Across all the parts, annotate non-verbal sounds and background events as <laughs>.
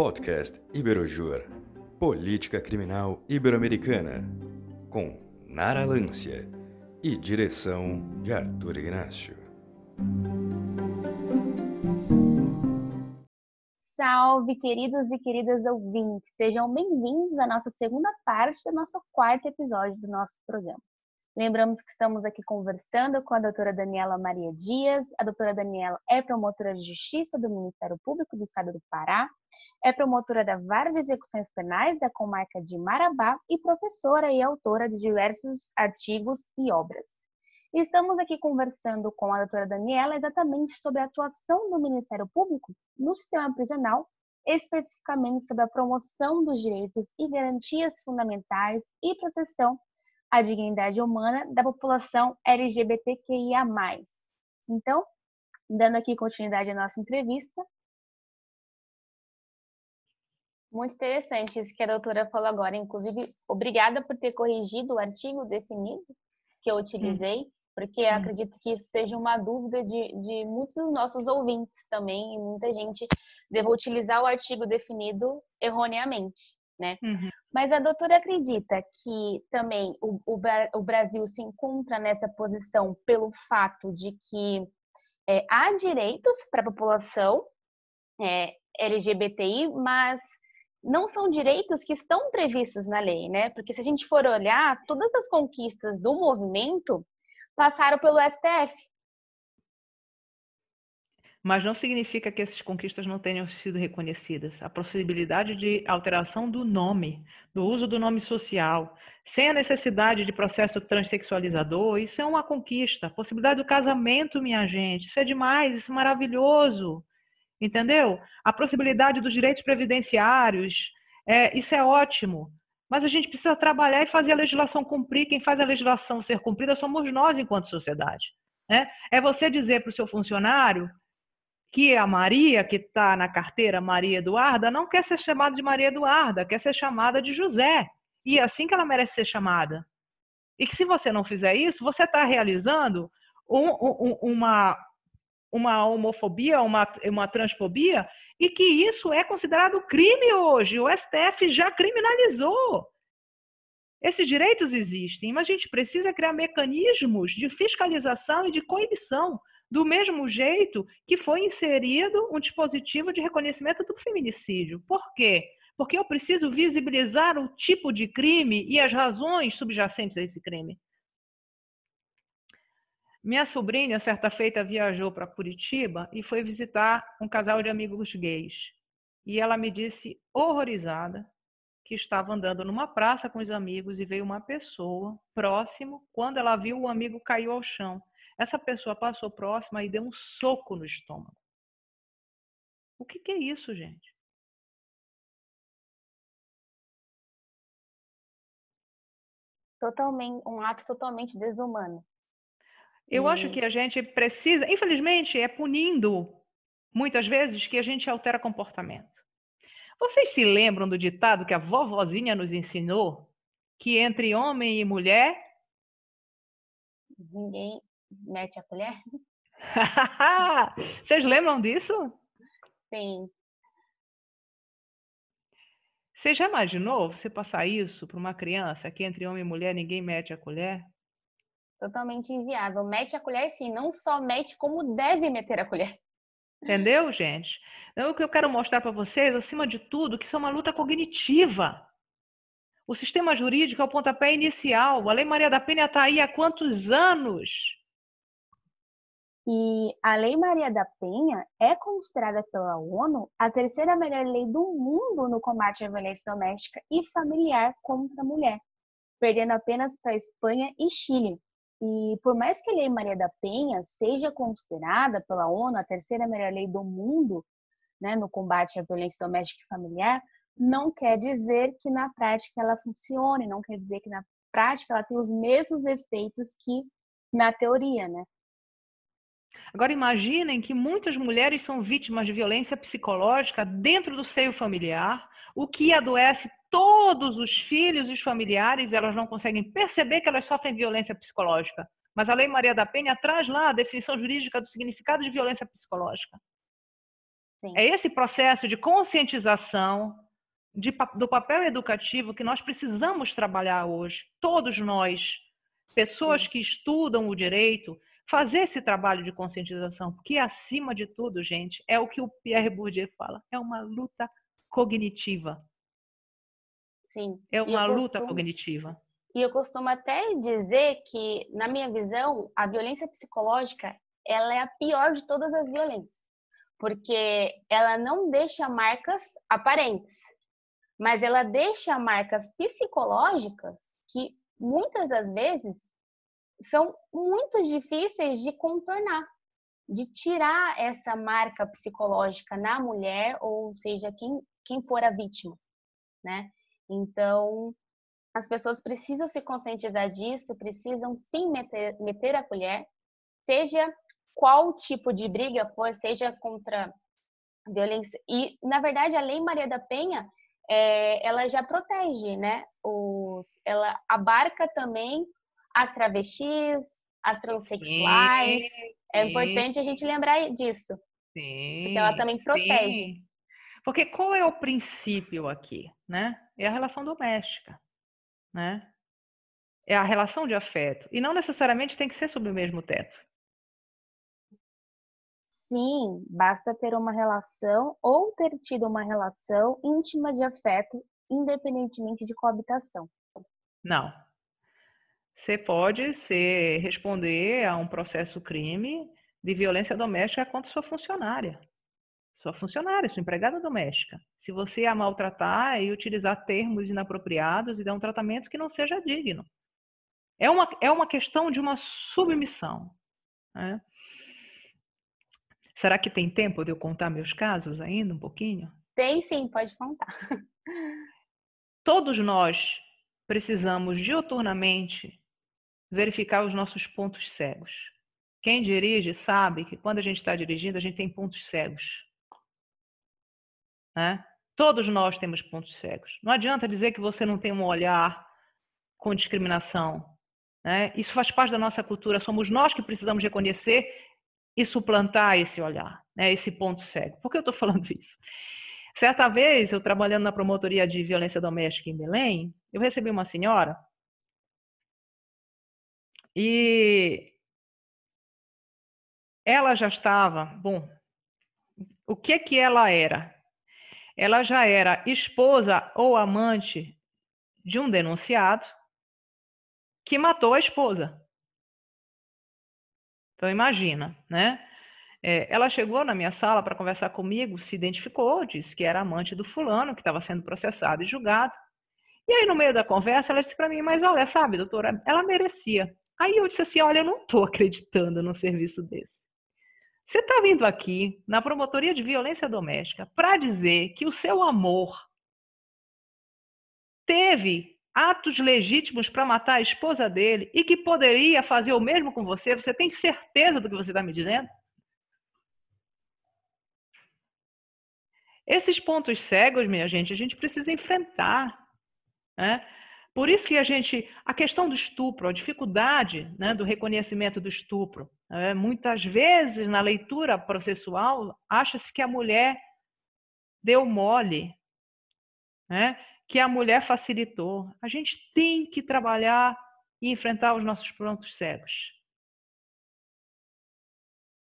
Podcast Iberojur, Política Criminal Ibero-Americana, com Nara Lância e direção de Arthur Ignacio. Salve, queridos e queridas ouvintes! Sejam bem-vindos à nossa segunda parte do nosso quarto episódio do nosso programa. Lembramos que estamos aqui conversando com a doutora Daniela Maria Dias. A doutora Daniela é promotora de justiça do Ministério Público do Estado do Pará, é promotora da Vara de Execuções Penais da comarca de Marabá e professora e autora de diversos artigos e obras. Estamos aqui conversando com a doutora Daniela exatamente sobre a atuação do Ministério Público no sistema prisional, especificamente sobre a promoção dos direitos e garantias fundamentais e proteção a dignidade humana da população LGBTQIA+. Então, dando aqui continuidade à nossa entrevista. Muito interessante isso que a doutora falou agora. Inclusive, obrigada por ter corrigido o artigo definido que eu utilizei, hum. porque hum. acredito que isso seja uma dúvida de, de muitos dos nossos ouvintes também, e muita gente deva utilizar o artigo definido erroneamente né? Uhum. Mas a doutora acredita que também o, o, o, Brasil se encontra nessa posição pelo fato de que é, há direitos para a população é, LGBTI, mas não são direitos que estão previstos na lei, né? Porque se a gente for olhar, todas as conquistas do movimento passaram pelo STF mas não significa que essas conquistas não tenham sido reconhecidas. A possibilidade de alteração do nome, do uso do nome social, sem a necessidade de processo transexualizador, isso é uma conquista. A possibilidade do casamento, minha gente, isso é demais, isso é maravilhoso. Entendeu? A possibilidade dos direitos previdenciários, é, isso é ótimo. Mas a gente precisa trabalhar e fazer a legislação cumprir. Quem faz a legislação ser cumprida somos nós, enquanto sociedade. Né? É você dizer para o seu funcionário que a Maria, que está na carteira Maria Eduarda, não quer ser chamada de Maria Eduarda, quer ser chamada de José. E é assim que ela merece ser chamada. E que se você não fizer isso, você está realizando um, um, uma, uma homofobia, uma, uma transfobia, e que isso é considerado crime hoje. O STF já criminalizou. Esses direitos existem, mas a gente precisa criar mecanismos de fiscalização e de coibição do mesmo jeito que foi inserido um dispositivo de reconhecimento do feminicídio. Por quê? Porque eu preciso visibilizar o tipo de crime e as razões subjacentes a esse crime. Minha sobrinha, certa feita, viajou para Curitiba e foi visitar um casal de amigos gays. E ela me disse, horrorizada, que estava andando numa praça com os amigos e veio uma pessoa próximo. Quando ela viu, o amigo caiu ao chão. Essa pessoa passou próxima e deu um soco no estômago. O que, que é isso, gente? Totalmente, um ato totalmente desumano. Eu e... acho que a gente precisa, infelizmente, é punindo muitas vezes que a gente altera comportamento. Vocês se lembram do ditado que a vovozinha nos ensinou? Que entre homem e mulher. Ninguém mete a colher? <laughs> Vocês lembram disso? Sim. Você já imaginou você passar isso para uma criança que entre homem e mulher ninguém mete a colher? Totalmente inviável. Mete a colher sim, não só mete como deve meter a colher. Entendeu, gente? Então, o que eu quero mostrar para vocês, acima de tudo, que isso é uma luta cognitiva. O sistema jurídico é o pontapé inicial. A Lei Maria da Penha está aí há quantos anos? E a Lei Maria da Penha é considerada pela ONU a terceira melhor lei do mundo no combate à violência doméstica e familiar contra a mulher, perdendo apenas para Espanha e Chile. E por mais que a Lei Maria da Penha seja considerada pela ONU a terceira melhor lei do mundo né, no combate à violência doméstica e familiar, não quer dizer que na prática ela funcione, não quer dizer que na prática ela tem os mesmos efeitos que na teoria, né? Agora imaginem que muitas mulheres são vítimas de violência psicológica dentro do seio familiar, o que adoece todos os filhos e os familiares, elas não conseguem perceber que elas sofrem violência psicológica. Mas a Lei Maria da Penha traz lá a definição jurídica do significado de violência psicológica. Sim. É esse processo de conscientização de, do papel educativo que nós precisamos trabalhar hoje, todos nós, pessoas Sim. que estudam o direito, fazer esse trabalho de conscientização, porque acima de tudo, gente, é o que o Pierre Bourdieu fala, é uma luta cognitiva. Sim. É uma luta cognitiva. E eu costumo até dizer que, na minha visão, a violência psicológica ela é a pior de todas as violências, porque ela não deixa marcas aparentes, mas ela deixa marcas psicológicas que muitas das vezes são muito difíceis de contornar, de tirar essa marca psicológica na mulher, ou seja, quem, quem for a vítima, né? Então, as pessoas precisam se conscientizar disso, precisam sim meter, meter a colher, seja qual tipo de briga for, seja contra violência. E, na verdade, a Lei Maria da Penha, é, ela já protege, né? Os, ela abarca também as travestis, as transexuais. Sim, é importante a gente lembrar disso. Sim, porque ela também protege. Sim. Porque qual é o princípio aqui, né? É a relação doméstica, né? É a relação de afeto. E não necessariamente tem que ser sob o mesmo teto. Sim, basta ter uma relação ou ter tido uma relação íntima de afeto, independentemente de coabitação. Não. Você pode ser, responder a um processo crime de violência doméstica contra sua funcionária sua funcionária, sua empregada doméstica. Se você a maltratar e utilizar termos inapropriados e dar um tratamento que não seja digno. É uma, é uma questão de uma submissão. Né? Será que tem tempo de eu contar meus casos ainda um pouquinho? Tem sim, pode contar. Todos nós precisamos dioturnamente verificar os nossos pontos cegos. Quem dirige sabe que quando a gente está dirigindo, a gente tem pontos cegos. Né? Todos nós temos pontos cegos. Não adianta dizer que você não tem um olhar com discriminação. Né? Isso faz parte da nossa cultura. Somos nós que precisamos reconhecer e suplantar esse olhar, né? esse ponto cego. Por que eu estou falando <laughs> isso? Certa vez, eu trabalhando na promotoria de violência doméstica em Belém, eu recebi uma senhora e ela já estava, bom, o que que ela era? ela já era esposa ou amante de um denunciado que matou a esposa. Então imagina, né? É, ela chegou na minha sala para conversar comigo, se identificou, disse que era amante do fulano, que estava sendo processado e julgado. E aí, no meio da conversa, ela disse para mim, mas olha, sabe, doutora, ela merecia. Aí eu disse assim, olha, eu não estou acreditando num serviço desse. Você está vindo aqui na promotoria de violência doméstica para dizer que o seu amor teve atos legítimos para matar a esposa dele e que poderia fazer o mesmo com você? Você tem certeza do que você está me dizendo? Esses pontos cegos, minha gente, a gente precisa enfrentar. Né? Por isso que a gente, a questão do estupro, a dificuldade né, do reconhecimento do estupro, né, muitas vezes na leitura processual acha-se que a mulher deu mole, né, que a mulher facilitou. A gente tem que trabalhar e enfrentar os nossos pontos cegos.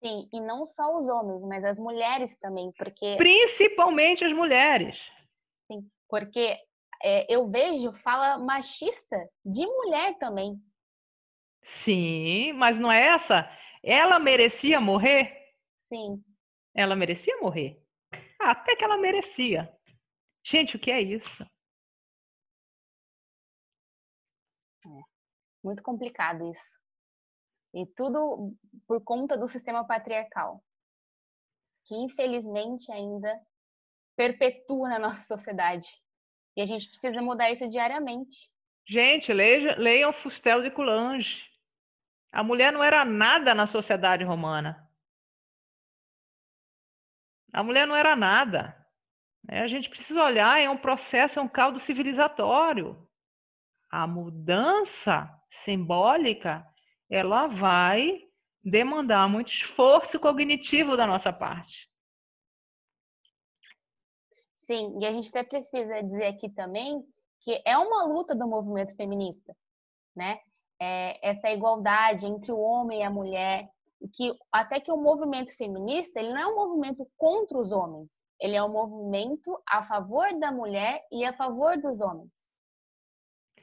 Sim, e não só os homens, mas as mulheres também, porque principalmente as mulheres. Sim, porque é, eu vejo fala machista de mulher também. Sim, mas não é essa? Ela merecia morrer? Sim. Ela merecia morrer? até que ela merecia. Gente, o que é isso? É, muito complicado isso. E tudo por conta do sistema patriarcal, que infelizmente ainda perpetua na nossa sociedade. E a gente precisa mudar isso diariamente. Gente, leia, leiam Fustel de Coulanges. A mulher não era nada na sociedade romana. A mulher não era nada. É, a gente precisa olhar, é um processo, é um caldo civilizatório. A mudança simbólica, ela vai demandar muito esforço cognitivo da nossa parte. Sim, e a gente até precisa dizer aqui também que é uma luta do movimento feminista, né? É essa igualdade entre o homem e a mulher, que até que o movimento feminista ele não é um movimento contra os homens, ele é um movimento a favor da mulher e a favor dos homens.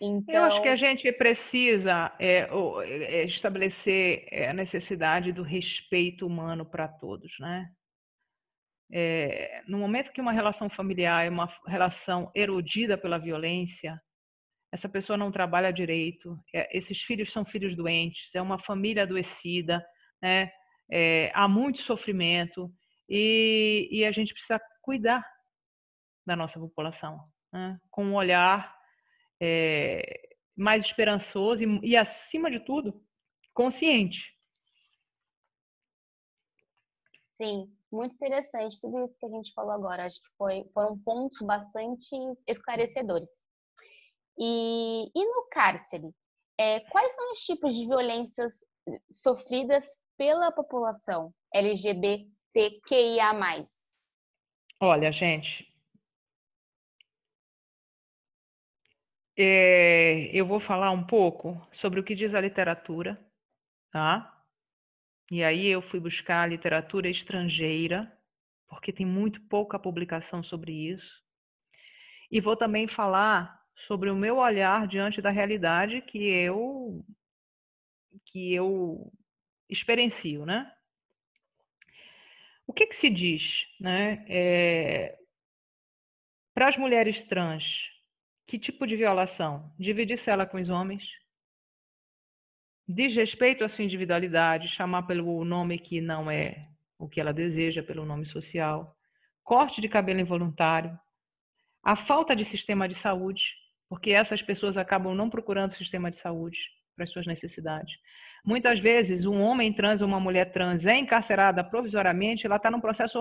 Então... Eu acho que a então gente precisa é, é, estabelecer é, a necessidade do respeito humano para todos, né? É, no momento que uma relação familiar é uma relação erodida pela violência, essa pessoa não trabalha direito, é, esses filhos são filhos doentes, é uma família adoecida, né? É, há muito sofrimento e, e, a gente precisa cuidar da nossa população, né? com um olhar mais esperançoso e, e, acima de tudo, consciente. Sim, muito interessante tudo isso que a gente falou agora. Acho que foi, foram pontos bastante esclarecedores. E, e no cárcere, é, quais são os tipos de violências sofridas pela população LGBTQIA+. Olha, gente, é, eu vou falar um pouco sobre o que diz a literatura, tá? E aí eu fui buscar literatura estrangeira, porque tem muito pouca publicação sobre isso. E vou também falar sobre o meu olhar diante da realidade que eu que eu experiencio, né? O que, que se diz, né? É, Para as mulheres trans, que tipo de violação? Dividir cela com os homens? Desrespeito à sua individualidade, chamar pelo nome que não é o que ela deseja, pelo nome social. Corte de cabelo involuntário. A falta de sistema de saúde, porque essas pessoas acabam não procurando sistema de saúde para as suas necessidades. Muitas vezes, um homem trans ou uma mulher trans é encarcerada provisoriamente, ela está num processo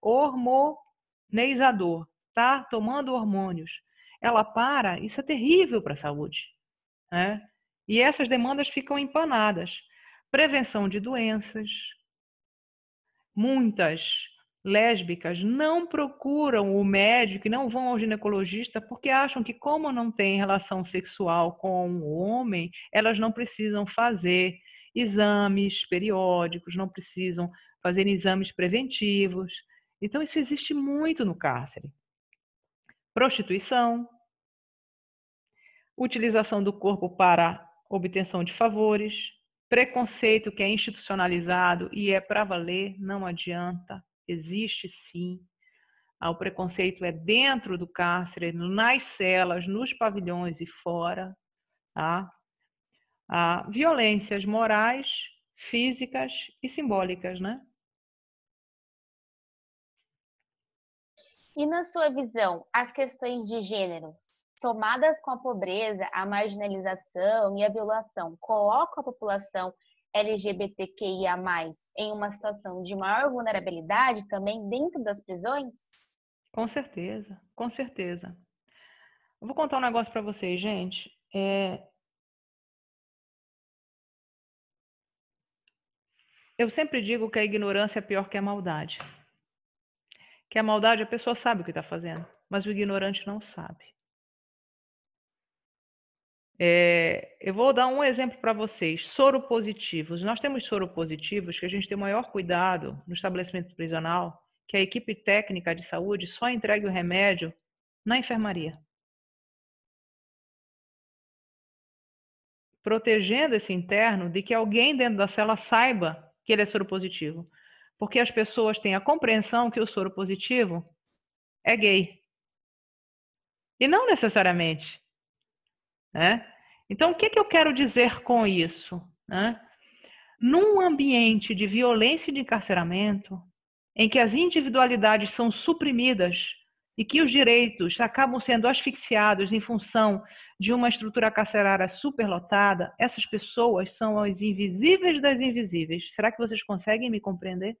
hormonizador, está tomando hormônios. Ela para, isso é terrível para a saúde. Né? E essas demandas ficam empanadas. Prevenção de doenças. Muitas lésbicas não procuram o médico e não vão ao ginecologista porque acham que, como não tem relação sexual com o homem, elas não precisam fazer exames periódicos, não precisam fazer exames preventivos. Então, isso existe muito no cárcere. Prostituição, utilização do corpo para obtenção de favores, preconceito que é institucionalizado e é para valer, não adianta existe sim. Ah, o preconceito é dentro do cárcere, nas celas, nos pavilhões e fora. Tá? Ah, violências morais, físicas e simbólicas, né? E na sua visão, as questões de gênero, somadas com a pobreza, a marginalização e a violação, colocam a população LGBTQIA+, em uma situação de maior vulnerabilidade também dentro das prisões? Com certeza, com certeza. Eu vou contar um negócio para vocês, gente. É... Eu sempre digo que a ignorância é pior que a maldade. Que a maldade a pessoa sabe o que está fazendo, mas o ignorante não sabe. É, eu vou dar um exemplo para vocês. Soropositivos. Nós temos soropositivos que a gente tem o maior cuidado no estabelecimento prisional, que a equipe técnica de saúde só entregue o remédio na enfermaria. Protegendo esse interno de que alguém dentro da cela saiba que ele é soropositivo. Porque as pessoas têm a compreensão que o soropositivo é gay. E não necessariamente. Né? Então, o que, que eu quero dizer com isso? Né? Num ambiente de violência e de encarceramento, em que as individualidades são suprimidas e que os direitos acabam sendo asfixiados em função de uma estrutura carcerária superlotada, essas pessoas são as invisíveis das invisíveis. Será que vocês conseguem me compreender?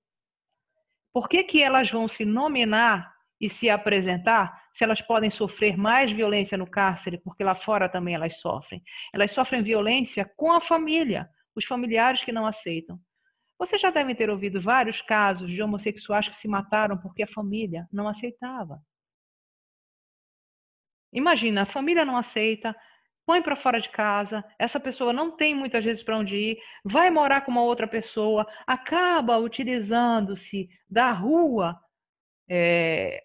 Por que, que elas vão se nominar e se apresentar, se elas podem sofrer mais violência no cárcere, porque lá fora também elas sofrem. Elas sofrem violência com a família, os familiares que não aceitam. Vocês já devem ter ouvido vários casos de homossexuais que se mataram porque a família não aceitava. Imagina, a família não aceita, põe para fora de casa, essa pessoa não tem muitas vezes para onde ir, vai morar com uma outra pessoa, acaba utilizando-se da rua é,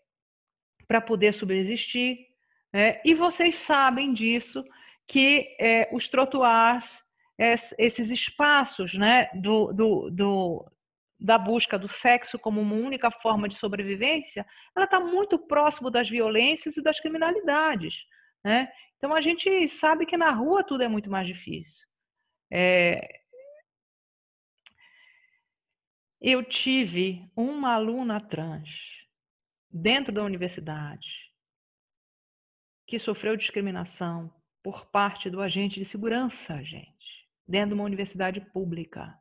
para poder subsistir. É, e vocês sabem disso, que é, os trotuars, esses espaços né, do, do, do, da busca do sexo como uma única forma de sobrevivência, ela está muito próximo das violências e das criminalidades. Né? Então a gente sabe que na rua tudo é muito mais difícil. É... Eu tive uma aluna trans dentro da universidade que sofreu discriminação por parte do agente de segurança, gente, dentro de uma universidade pública.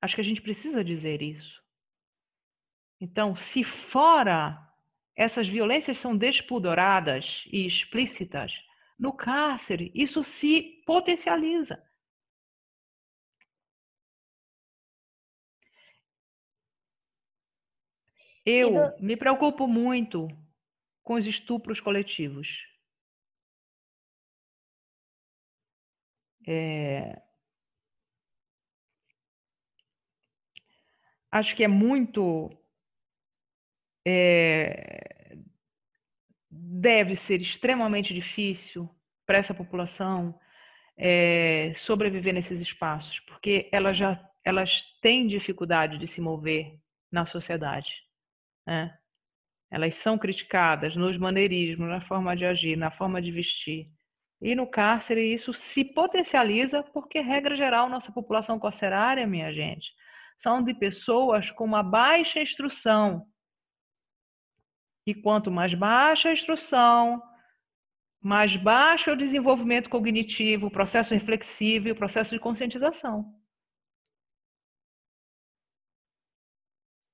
Acho que a gente precisa dizer isso. Então, se fora essas violências são despudoradas e explícitas, no cárcere isso se potencializa. Eu me preocupo muito com os estupros coletivos. É... Acho que é muito. É... Deve ser extremamente difícil para essa população é... sobreviver nesses espaços, porque elas já elas têm dificuldade de se mover na sociedade. Né? Elas são criticadas nos maneirismos, na forma de agir, na forma de vestir. E no cárcere isso se potencializa porque, regra geral, nossa população carcerária, minha gente, são de pessoas com uma baixa instrução. E quanto mais baixa a instrução, mais baixo é o desenvolvimento cognitivo, o processo reflexivo e o processo de conscientização.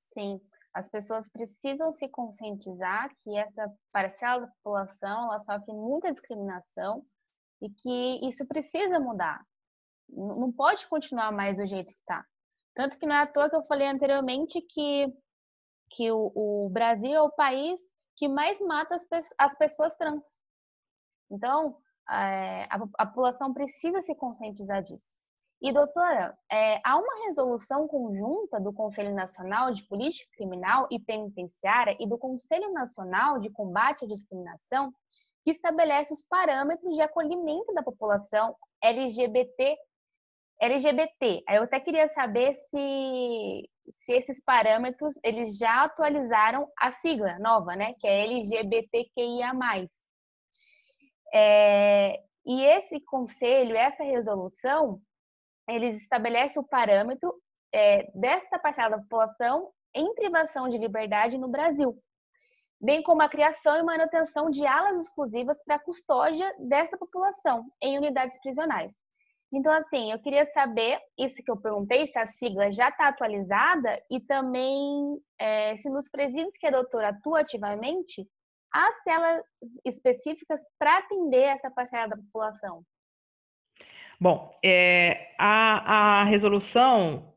Sim as pessoas precisam se conscientizar que essa parcela da população ela sofre muita discriminação e que isso precisa mudar. Não pode continuar mais do jeito que está. Tanto que não é à toa que eu falei anteriormente que, que o, o Brasil é o país que mais mata as, as pessoas trans. Então, é, a, a população precisa se conscientizar disso. E, doutora, é, há uma resolução conjunta do Conselho Nacional de Política Criminal e Penitenciária e do Conselho Nacional de Combate à Discriminação que estabelece os parâmetros de acolhimento da população LGBT. LGBT. Eu até queria saber se, se esses parâmetros eles já atualizaram a sigla nova, né? Que é LGBTQIA+. É, e esse conselho, essa resolução, eles estabelecem o parâmetro é, desta parcela da população em privação de liberdade no Brasil, bem como a criação e manutenção de alas exclusivas para a custódia dessa população em unidades prisionais. Então, assim, eu queria saber, isso que eu perguntei, se a sigla já está atualizada e também é, se nos presídios que a doutora atua ativamente, há celas específicas para atender essa parcela da população. Bom, é, a, a resolução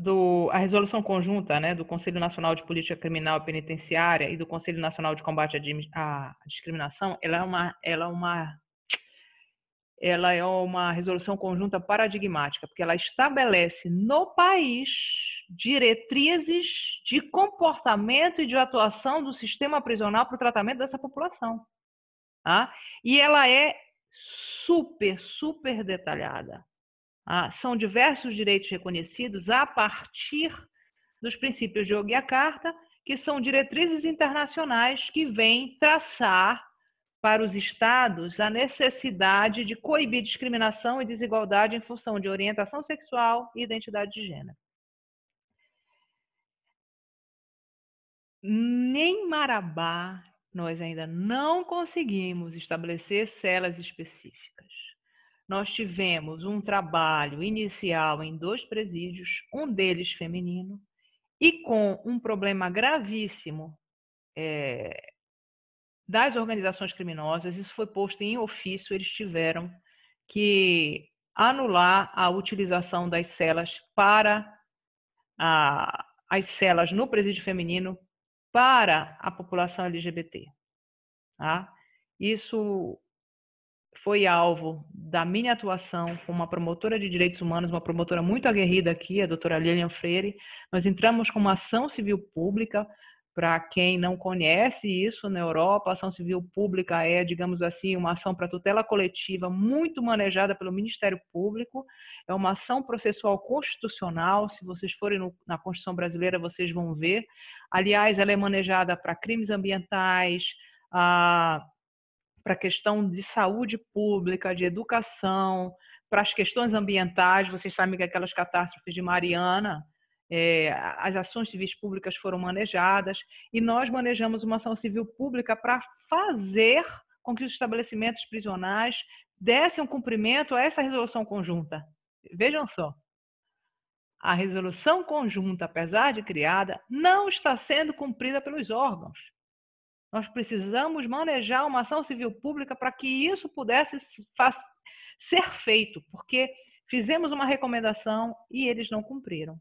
do, a resolução conjunta né, do Conselho Nacional de Política Criminal e Penitenciária e do Conselho Nacional de Combate à, Discriminação, ela é uma, ela é uma, ela é uma resolução conjunta paradigmática, porque ela estabelece no país diretrizes de comportamento e de atuação do sistema prisional para o tratamento dessa população. Tá? E ela é super, super detalhada. Ah, são diversos direitos reconhecidos a partir dos princípios de Yogyakarta, que são diretrizes internacionais que vêm traçar para os estados a necessidade de coibir discriminação e desigualdade em função de orientação sexual e identidade de gênero. Nem Marabá, nós ainda não conseguimos estabelecer celas específicas. Nós tivemos um trabalho inicial em dois presídios, um deles feminino, e com um problema gravíssimo é, das organizações criminosas, isso foi posto em ofício, eles tiveram que anular a utilização das celas para a, as celas no presídio feminino para a população LGBT. Tá? Isso foi alvo da minha atuação como uma promotora de direitos humanos, uma promotora muito aguerrida aqui, a doutora Lilian Freire. Nós entramos com uma ação civil pública. Para quem não conhece isso na Europa, a ação civil pública é, digamos assim, uma ação para tutela coletiva muito manejada pelo Ministério Público. É uma ação processual constitucional. Se vocês forem no, na Constituição brasileira, vocês vão ver. Aliás, ela é manejada para crimes ambientais, para questão de saúde pública, de educação, para as questões ambientais. Vocês sabem que aquelas catástrofes de Mariana, é, as ações civis públicas foram manejadas e nós manejamos uma ação civil pública para fazer com que os estabelecimentos prisionais dessem um cumprimento a essa resolução conjunta. Vejam só. A resolução conjunta, apesar de criada, não está sendo cumprida pelos órgãos. Nós precisamos manejar uma ação civil pública para que isso pudesse ser feito, porque fizemos uma recomendação e eles não cumpriram.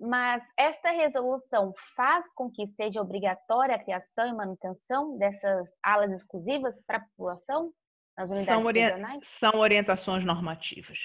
Mas esta resolução faz com que seja obrigatória a criação e manutenção dessas alas exclusivas para a população nas unidades são prisionais? São orientações normativas,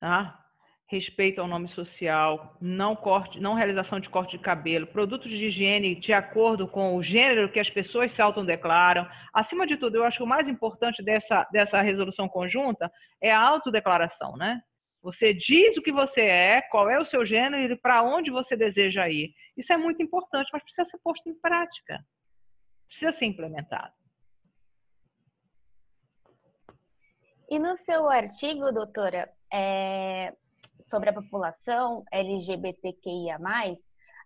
tá? respeito ao nome social, não corte, não realização de corte de cabelo, produtos de higiene de acordo com o gênero que as pessoas se autodeclaram. Acima de tudo, eu acho que o mais importante dessa, dessa resolução conjunta é a autodeclaração, né? Você diz o que você é, qual é o seu gênero e para onde você deseja ir. Isso é muito importante, mas precisa ser posto em prática. Precisa ser implementado. E no seu artigo, doutora, é, sobre a população LGBTQIA+,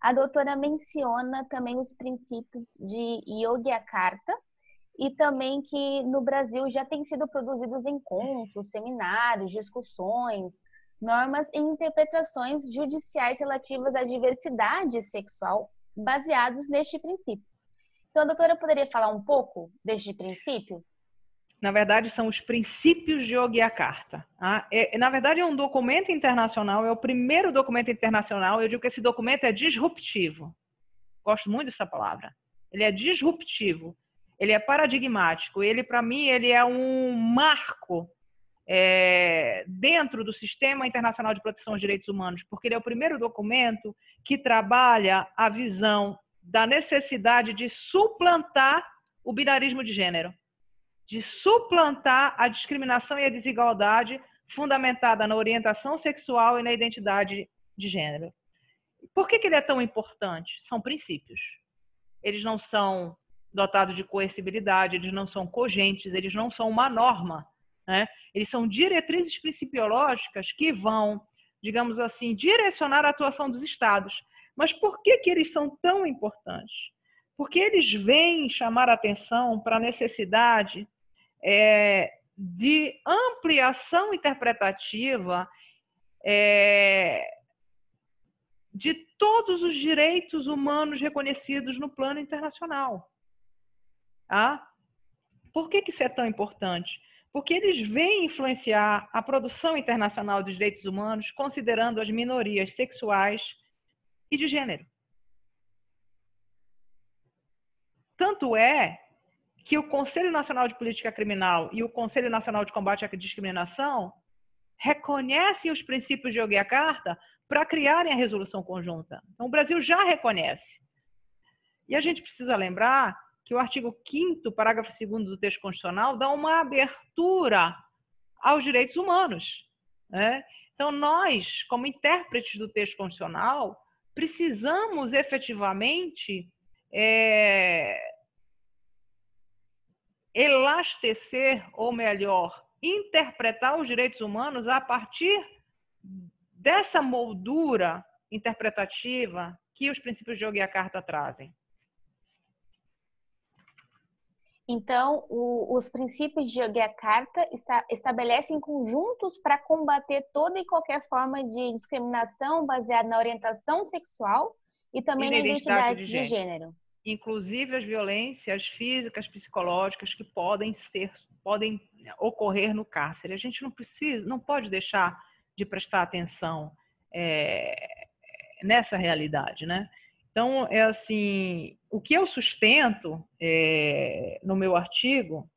a doutora menciona também os princípios de Yogyakarta e também que no Brasil já têm sido produzidos encontros, seminários, discussões, normas e interpretações judiciais relativas à diversidade sexual baseados neste princípio. Então, a doutora poderia falar um pouco deste princípio? na verdade, são os princípios de Yogyakarta. Tá? É, na verdade, é um documento internacional, é o primeiro documento internacional. Eu digo que esse documento é disruptivo. Gosto muito dessa palavra. Ele é disruptivo, ele é paradigmático. Ele, para mim, ele é um marco é, dentro do Sistema Internacional de Proteção aos Direitos Humanos, porque ele é o primeiro documento que trabalha a visão da necessidade de suplantar o binarismo de gênero de suplantar a discriminação e a desigualdade fundamentada na orientação sexual e na identidade de gênero. Por que, que ele é tão importante? São princípios. Eles não são dotados de coercibilidade, eles não são cogentes, eles não são uma norma. Né? Eles são diretrizes principiológicas que vão, digamos assim, direcionar a atuação dos estados. Mas por que, que eles são tão importantes? Porque eles vêm chamar atenção para a necessidade é, de ampliação interpretativa é, de todos os direitos humanos reconhecidos no plano internacional. Tá? Por que, que isso é tão importante? Porque eles vêm influenciar a produção internacional dos direitos humanos, considerando as minorias sexuais e de gênero. Tanto é que o Conselho Nacional de Política Criminal e o Conselho Nacional de Combate à Discriminação reconhecem os princípios de Yogyakarta para criarem a resolução conjunta. Então, o Brasil já reconhece. E a gente precisa lembrar que o artigo 5 parágrafo 2 do texto constitucional dá uma abertura aos direitos humanos. Né? Então, nós, como intérpretes do texto constitucional, precisamos efetivamente é, elastecer, ou melhor, interpretar os direitos humanos a partir dessa moldura interpretativa que os princípios de Yogyakarta trazem. Então, o, os princípios de Yogyakarta esta, estabelecem conjuntos para combater toda e qualquer forma de discriminação baseada na orientação sexual e também e na identidade, identidade de, de gênero. gênero inclusive as violências físicas, psicológicas que podem ser, podem ocorrer no cárcere. A gente não precisa, não pode deixar de prestar atenção é, nessa realidade, né? Então, é assim, o que eu sustento é, no meu artigo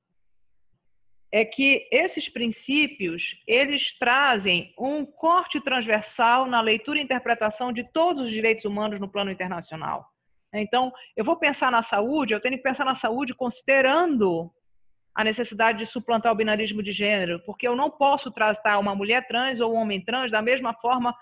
é que esses princípios eles trazem um corte transversal na leitura e interpretação de todos os direitos humanos no plano internacional. Então, eu vou pensar na saúde, eu tenho que pensar na saúde considerando a necessidade de suplantar o binarismo de gênero, porque eu não posso tratar uma mulher trans ou um homem trans da mesma forma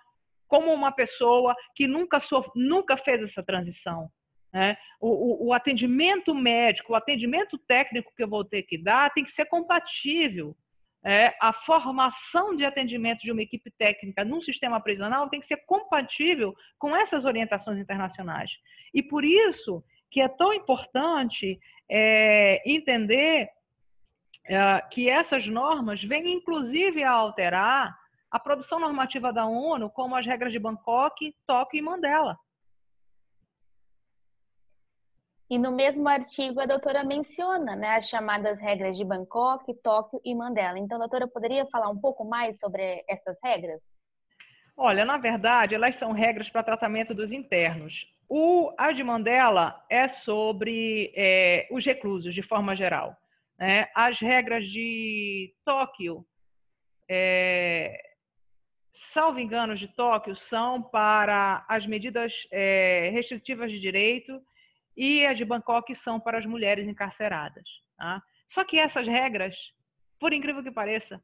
como uma pessoa que nunca, nunca fez essa transição. Né? O, o, o, atendimento médico, o atendimento técnico que eu vou ter que dar tem que ser compatível. É, a formação de atendimento de uma equipe técnica num sistema prisional tem que ser compatível com essas orientações internacionais. E por isso que é tão importante é, entender é, que essas normas vêm inclusive a alterar a produção normativa da ONU, como as regras de Bangkok, Tóquio e Mandela. E no mesmo artigo, a doutora menciona né, as chamadas regras de Bangkok, Tóquio e Mandela. Então, doutora, poderia falar um pouco mais sobre essas regras? Olha, na verdade, elas são regras para tratamento dos internos. O, a de Mandela é sobre é, os reclusos, de forma geral. Né? As regras de Tóquio, é, salvo engano, de Tóquio, são para as medidas é, restritivas de direito e a de Bangkok são para as mulheres encarceradas. Tá? Só que essas regras, por incrível que pareça,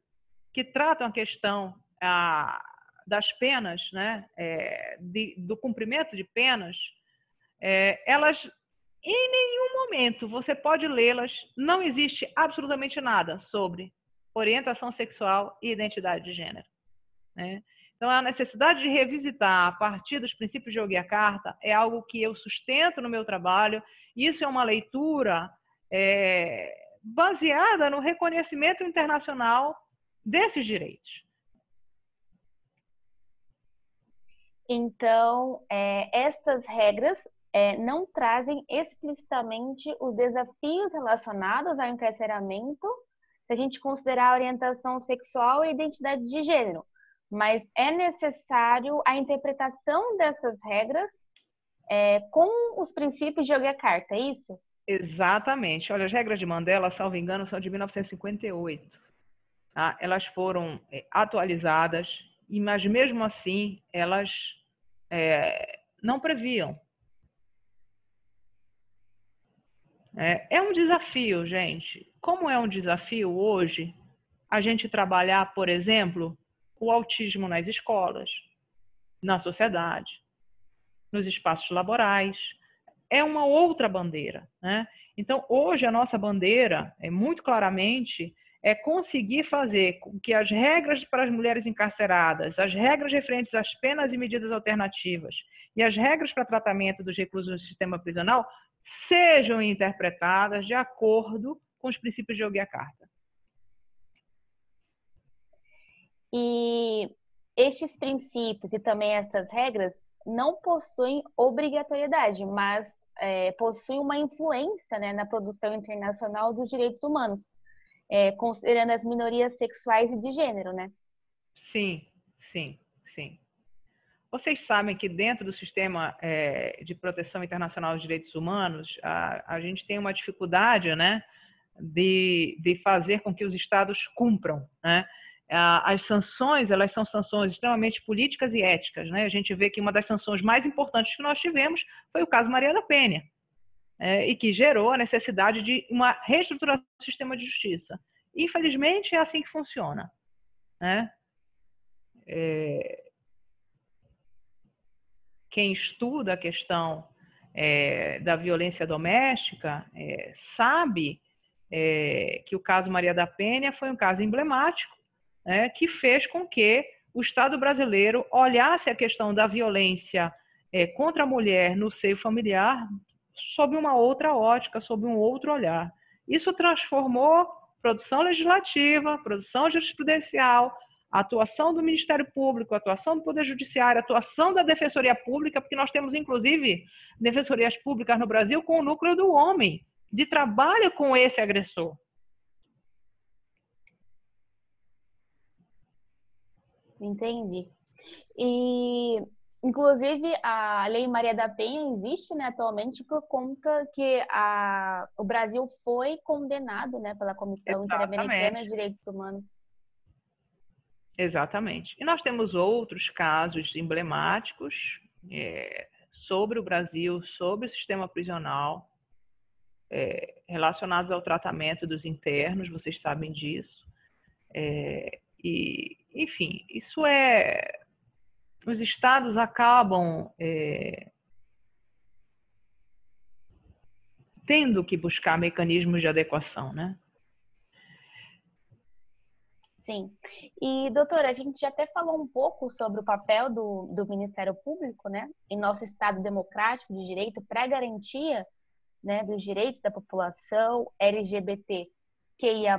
que tratam a questão a, das penas, né, é, de, do cumprimento de penas, é, elas em nenhum momento você pode lê-las, não existe absolutamente nada sobre orientação sexual e identidade de gênero. Né? Então, a necessidade de revisitar a partir dos princípios de Yogyakarta é algo que eu sustento no meu trabalho. Isso é uma leitura é, baseada no reconhecimento internacional desses direitos. Então, é, estas regras é, não trazem explicitamente os desafios relacionados ao encarceramento se a gente considerar a orientação sexual e identidade de gênero mas é necessário a interpretação dessas regras é, com os princípios de Yogyakarta, é isso? Exatamente. Olha, as regras de Mandela, salvo engano, são de 1958. Tá? Elas foram é, atualizadas, mas mesmo assim elas é, não previam. É, é um desafio, gente. Como é um desafio hoje a gente trabalhar, por exemplo, o autismo nas escolas, na sociedade, nos espaços laborais. É uma outra bandeira. Né? Então, hoje, a nossa bandeira, é muito claramente, é conseguir fazer com que as regras para as mulheres encarceradas, as regras referentes às penas e medidas alternativas e as regras para tratamento dos reclusos no sistema prisional sejam interpretadas de acordo com os princípios de Yogyakarta. E estes princípios e também essas regras não possuem obrigatoriedade, mas é, possuem uma influência né, na produção internacional dos direitos humanos, é, considerando as minorias sexuais e de gênero, né? Sim, sim, sim. Vocês sabem que dentro do sistema é, de proteção internacional dos direitos humanos, a, a gente tem uma dificuldade, né, de, de fazer com que os estados cumpram, né? As sanções, elas são sanções extremamente políticas e éticas. Né? A gente vê que uma das sanções mais importantes que nós tivemos foi o caso Maria da Penha, é, e que gerou a necessidade de uma reestruturação do sistema de justiça. Infelizmente, é assim que funciona. Né? É... Quem estuda a questão é, da violência doméstica é, sabe é, que o caso Maria da Penha foi um caso emblemático né, que fez com que o Estado brasileiro olhasse a questão da violência é, contra a mulher no seio familiar sob uma outra ótica, sob um outro olhar. Isso transformou produção legislativa, produção jurisprudencial, atuação do Ministério Público, atuação do Poder Judiciário, atuação da Defensoria Pública, porque nós temos, inclusive, defensorias públicas no Brasil com o núcleo do homem, de trabalho com esse agressor. Entendi. E Inclusive, a Lei Maria da Penha existe né, atualmente por conta que a, o Brasil foi condenado né, pela Comissão Interamericana de Direitos Humanos. Exatamente. E nós temos outros casos emblemáticos é, sobre o Brasil, sobre o sistema prisional, é, relacionados ao tratamento dos internos, vocês sabem disso. É, e, enfim, isso é os estados acabam é, tendo que buscar mecanismos de adequação, né? Sim. E, doutora, a gente já até falou um pouco sobre o papel do, do Ministério Público, né, em nosso Estado democrático de direito para garantia né, dos direitos da população LGBT QIA+,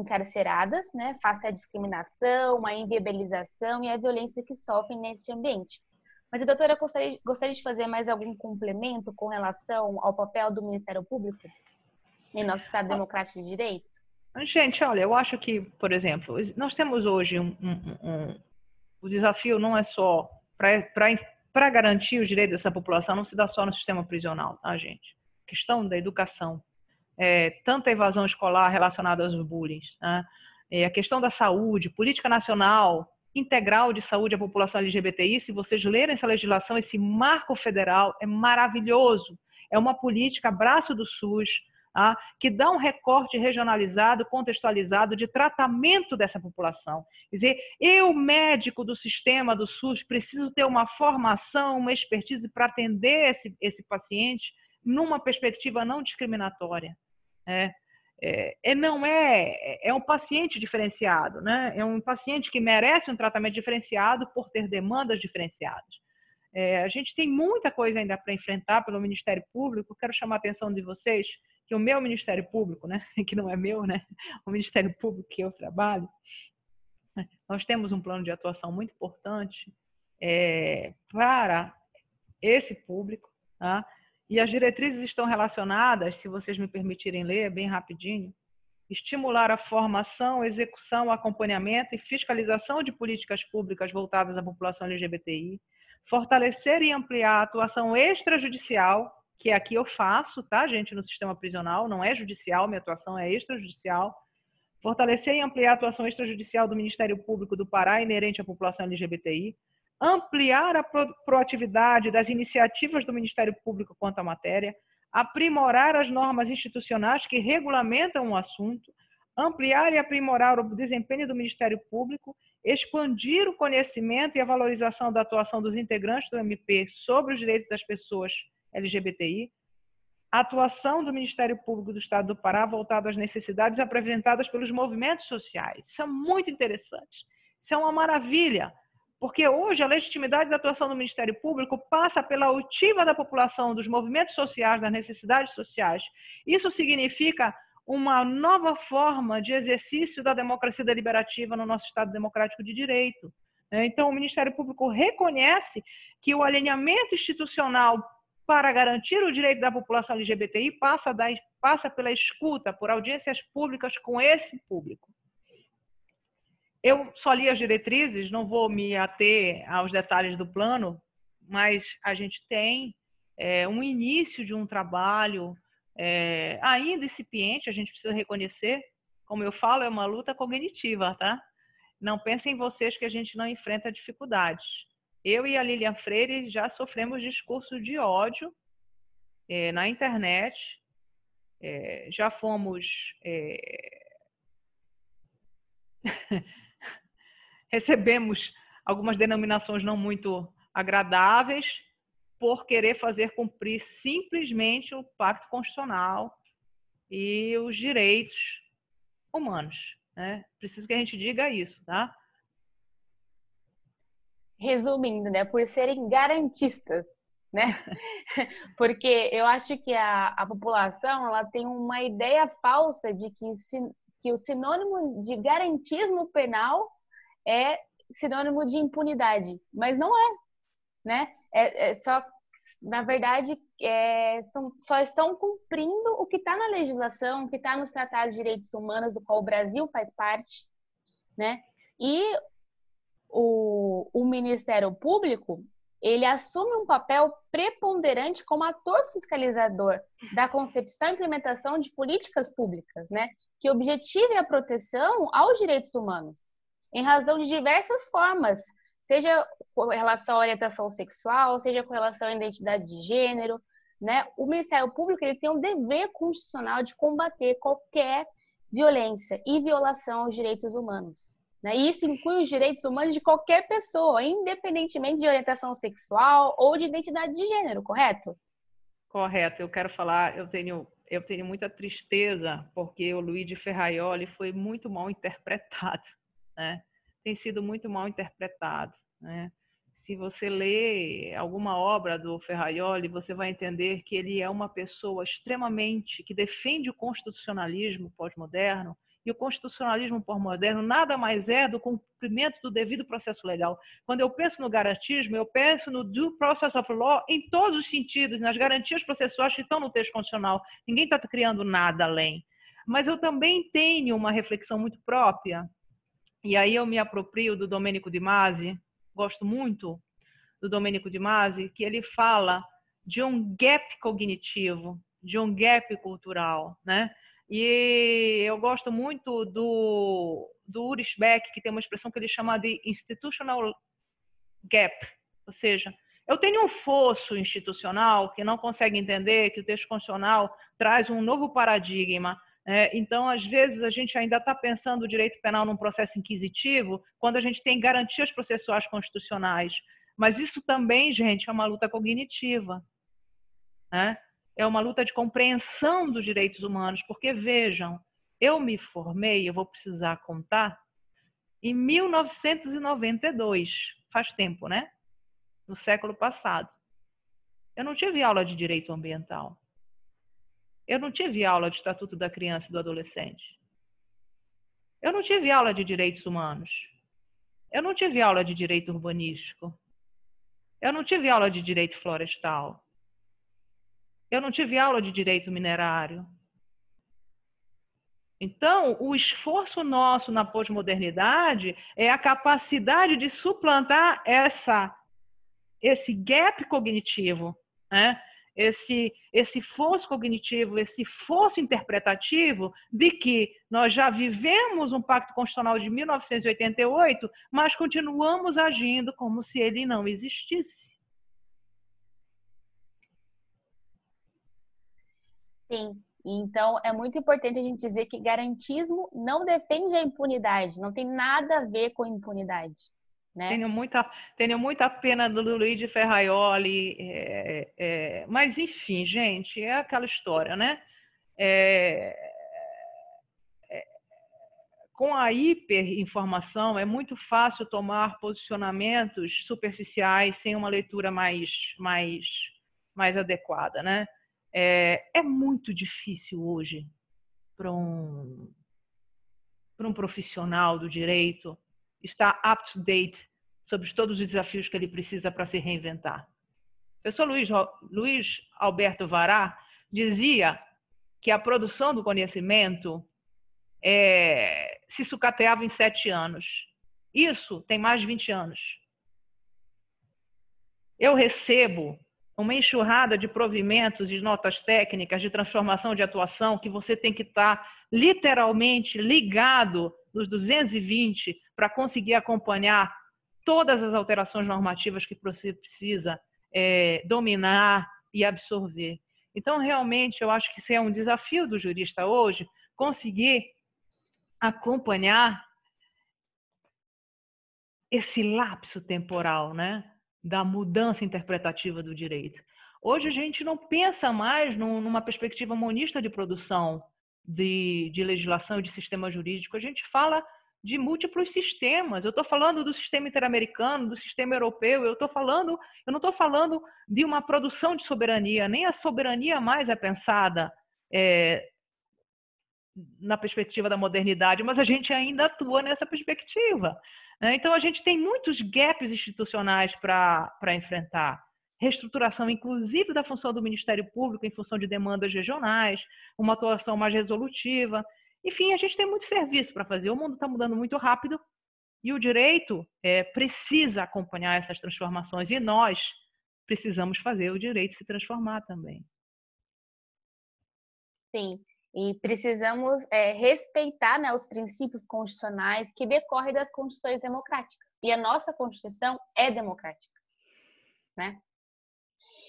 encarceradas, né, face à discriminação, à inviabilização e à violência que sofrem nesse ambiente. Mas a doutora gostaria, gostaria de fazer mais algum complemento com relação ao papel do Ministério Público em nosso Estado Democrático de Direito? Gente, olha, eu acho que, por exemplo, nós temos hoje um, um, um o desafio não é só para garantir os direitos dessa população, não se dá só no sistema prisional, tá, gente? A questão da educação, é, tanta evasão escolar relacionada aos bullying, né? é, a questão da saúde, política nacional integral de saúde à população LGBTI, se vocês lerem essa legislação, esse marco federal é maravilhoso. É uma política braço do SUS, ah, que dá um recorte regionalizado, contextualizado de tratamento dessa população. Quer dizer, eu, médico do sistema do SUS, preciso ter uma formação, uma expertise para atender esse, esse paciente numa perspectiva não discriminatória. É, é, é, não é é um paciente diferenciado, né? É um paciente que merece um tratamento diferenciado por ter demandas diferenciadas. É, a gente tem muita coisa ainda para enfrentar pelo Ministério Público. Quero chamar a atenção de vocês que o meu Ministério Público, né, <laughs> que não é meu, né, o Ministério Público que eu trabalho, nós temos um plano de atuação muito importante é, para esse público, tá? E as diretrizes estão relacionadas, se vocês me permitirem ler bem rapidinho, estimular a formação, execução, acompanhamento e fiscalização de políticas públicas voltadas à população LGBTI, fortalecer e ampliar a atuação extrajudicial, que aqui eu faço, tá, gente, no sistema prisional, não é judicial, minha atuação é extrajudicial, fortalecer e ampliar a atuação extrajudicial do Ministério Público do Pará inerente à população LGBTI, ampliar a proatividade das iniciativas do Ministério Público quanto à matéria, aprimorar as normas institucionais que regulamentam o assunto, ampliar e aprimorar o desempenho do Ministério Público, expandir o conhecimento e a valorização da atuação dos integrantes do MP sobre os direitos das pessoas LGBTI, a atuação do Ministério Público do Estado do Pará voltada às necessidades apresentadas pelos movimentos sociais. Isso é muito interessante. Isso é uma maravilha. Porque hoje a legitimidade da atuação do Ministério Público passa pela oitiva da população, dos movimentos sociais, das necessidades sociais. Isso significa uma nova forma de exercício da democracia deliberativa no nosso Estado democrático de direito. Né? Então, o Ministério Público reconhece que o alinhamento institucional para garantir o direito da população LGBTI passa, da, passa pela escuta, por audiências públicas com esse público. Eu só li as diretrizes, não vou me ater aos detalhes do plano, mas a gente tem é, um início de um trabalho é, ainda incipiente, a gente precisa reconhecer. Como eu falo, é uma luta cognitiva, tá? Não pensem vocês que a gente não enfrenta dificuldades. Eu e a Lilian Freire já sofremos discurso de ódio é, na internet, é, já fomos é, <laughs> recebemos algumas denominações não muito agradáveis por querer fazer cumprir simplesmente o pacto constitucional e os direitos humanos. Né? Preciso que a gente diga isso, tá? Resumindo, né? Por serem garantistas, né? <laughs> Porque eu acho que a, a população ela tem uma ideia falsa de que, que o sinônimo de garantismo penal é sinônimo de impunidade, mas não é, né? É, é só, na verdade, é, são, só estão cumprindo o que está na legislação, o que está nos tratados de direitos humanos, do qual o Brasil faz parte, né? E o, o Ministério Público, ele assume um papel preponderante como ator fiscalizador da concepção e implementação de políticas públicas, né, que objetivem a proteção aos direitos humanos, em razão de diversas formas, seja com relação à orientação sexual, seja com relação à identidade de gênero, né? O Ministério Público ele tem um dever constitucional de combater qualquer violência e violação aos direitos humanos. Né? E isso inclui os direitos humanos de qualquer pessoa, independentemente de orientação sexual ou de identidade de gênero, correto? Correto. Eu quero falar, eu tenho, eu tenho muita tristeza porque o Luigi Ferraioli foi muito mal <laughs> interpretado, né? Tem sido muito mal interpretado, né? Se você lê alguma obra do Ferraioli, você vai entender que ele é uma pessoa extremamente que defende o constitucionalismo pós-moderno, e o constitucionalismo pós-moderno nada mais é do cumprimento do devido processo legal. Quando eu penso no garantismo, eu penso no due process of law em todos os sentidos, nas garantias processuais que estão no texto constitucional. Ninguém está criando nada além. Mas eu também tenho uma reflexão muito própria, e aí eu me aproprio do Domênico de Masi, gosto muito do Domênico de Masi, que ele fala de um gap cognitivo, de um gap cultural, né? E eu gosto muito do, do Ulrich Beck, que tem uma expressão que ele chama de institutional gap, ou seja, eu tenho um fosso institucional que não consegue entender que o texto constitucional traz um novo paradigma. Né? então, às vezes, a gente ainda está pensando o direito penal num processo inquisitivo, quando a gente tem garantias processuais constitucionais. Mas isso também, gente, é uma luta cognitiva. Né? é uma luta de compreensão dos direitos humanos, porque vejam, eu me formei, eu vou precisar contar, em 1992, faz tempo, né? No século passado. Eu não tive aula de direito ambiental. Eu não tive aula de Estatuto da Criança e do Adolescente. Eu não tive aula de direitos humanos. Eu não tive aula de direito urbanístico. Eu não tive aula de direito florestal. Eu não tive aula de direito minerário. Então, o esforço nosso na pós-modernidade é a capacidade de suplantar essa, esse gap cognitivo, né? Esse, esse fosso cognitivo, esse fosso interpretativo de que nós já vivemos um pacto constitucional de 1988, mas continuamos agindo como se ele não existisse. Sim. Então, é muito importante a gente dizer que garantismo não defende a impunidade, não tem nada a ver com impunidade. Né? Tenho, muita, tenho muita pena do Luigi Ferraioli, é, é, mas enfim, gente, é aquela história, né? É, é com a hiperinformação é muito fácil tomar posicionamentos superficiais sem uma leitura mais, mais, mais adequada, né? É, é muito difícil hoje para um, para um profissional do direito estar up to date sobre todos os desafios que ele precisa para se reinventar. O professor Luiz, Luiz Alberto Vará dizia que a produção do conhecimento é, se sucateava em sete anos. Isso tem mais de 20 anos. Eu recebo uma enxurrada de provimentos, de notas técnicas, de transformação de atuação, que você tem que estar literalmente ligado nos 220 para conseguir acompanhar todas as alterações normativas que você precisa é, dominar e absorver. Então, realmente, eu acho que isso é um desafio do jurista hoje, conseguir acompanhar esse lapso temporal, né? da mudança interpretativa do direito. Hoje a gente não pensa mais numa perspectiva monista de produção de, de legislação e de sistema jurídico, a gente fala de múltiplos sistemas. Eu estou falando do sistema interamericano, do sistema europeu, eu estou falando, eu não estou falando de uma produção de soberania, nem a soberania mais é pensada é, na perspectiva da modernidade, mas a gente ainda atua nessa perspectiva. Né? Então, a gente tem muitos gaps institucionais para enfrentar. Reestruturação, inclusive, da função do Ministério Público em função de demandas regionais, uma atuação mais resolutiva. Enfim, a gente tem muito serviço para fazer. O mundo está mudando muito rápido E o direito é, precisa acompanhar essas transformações e nós precisamos fazer o direito se transformar também. Sim, e precisamos é, respeitar né, os princípios constitucionais que decorrem das constituições democráticas. E a nossa Constituição é democrática. Né?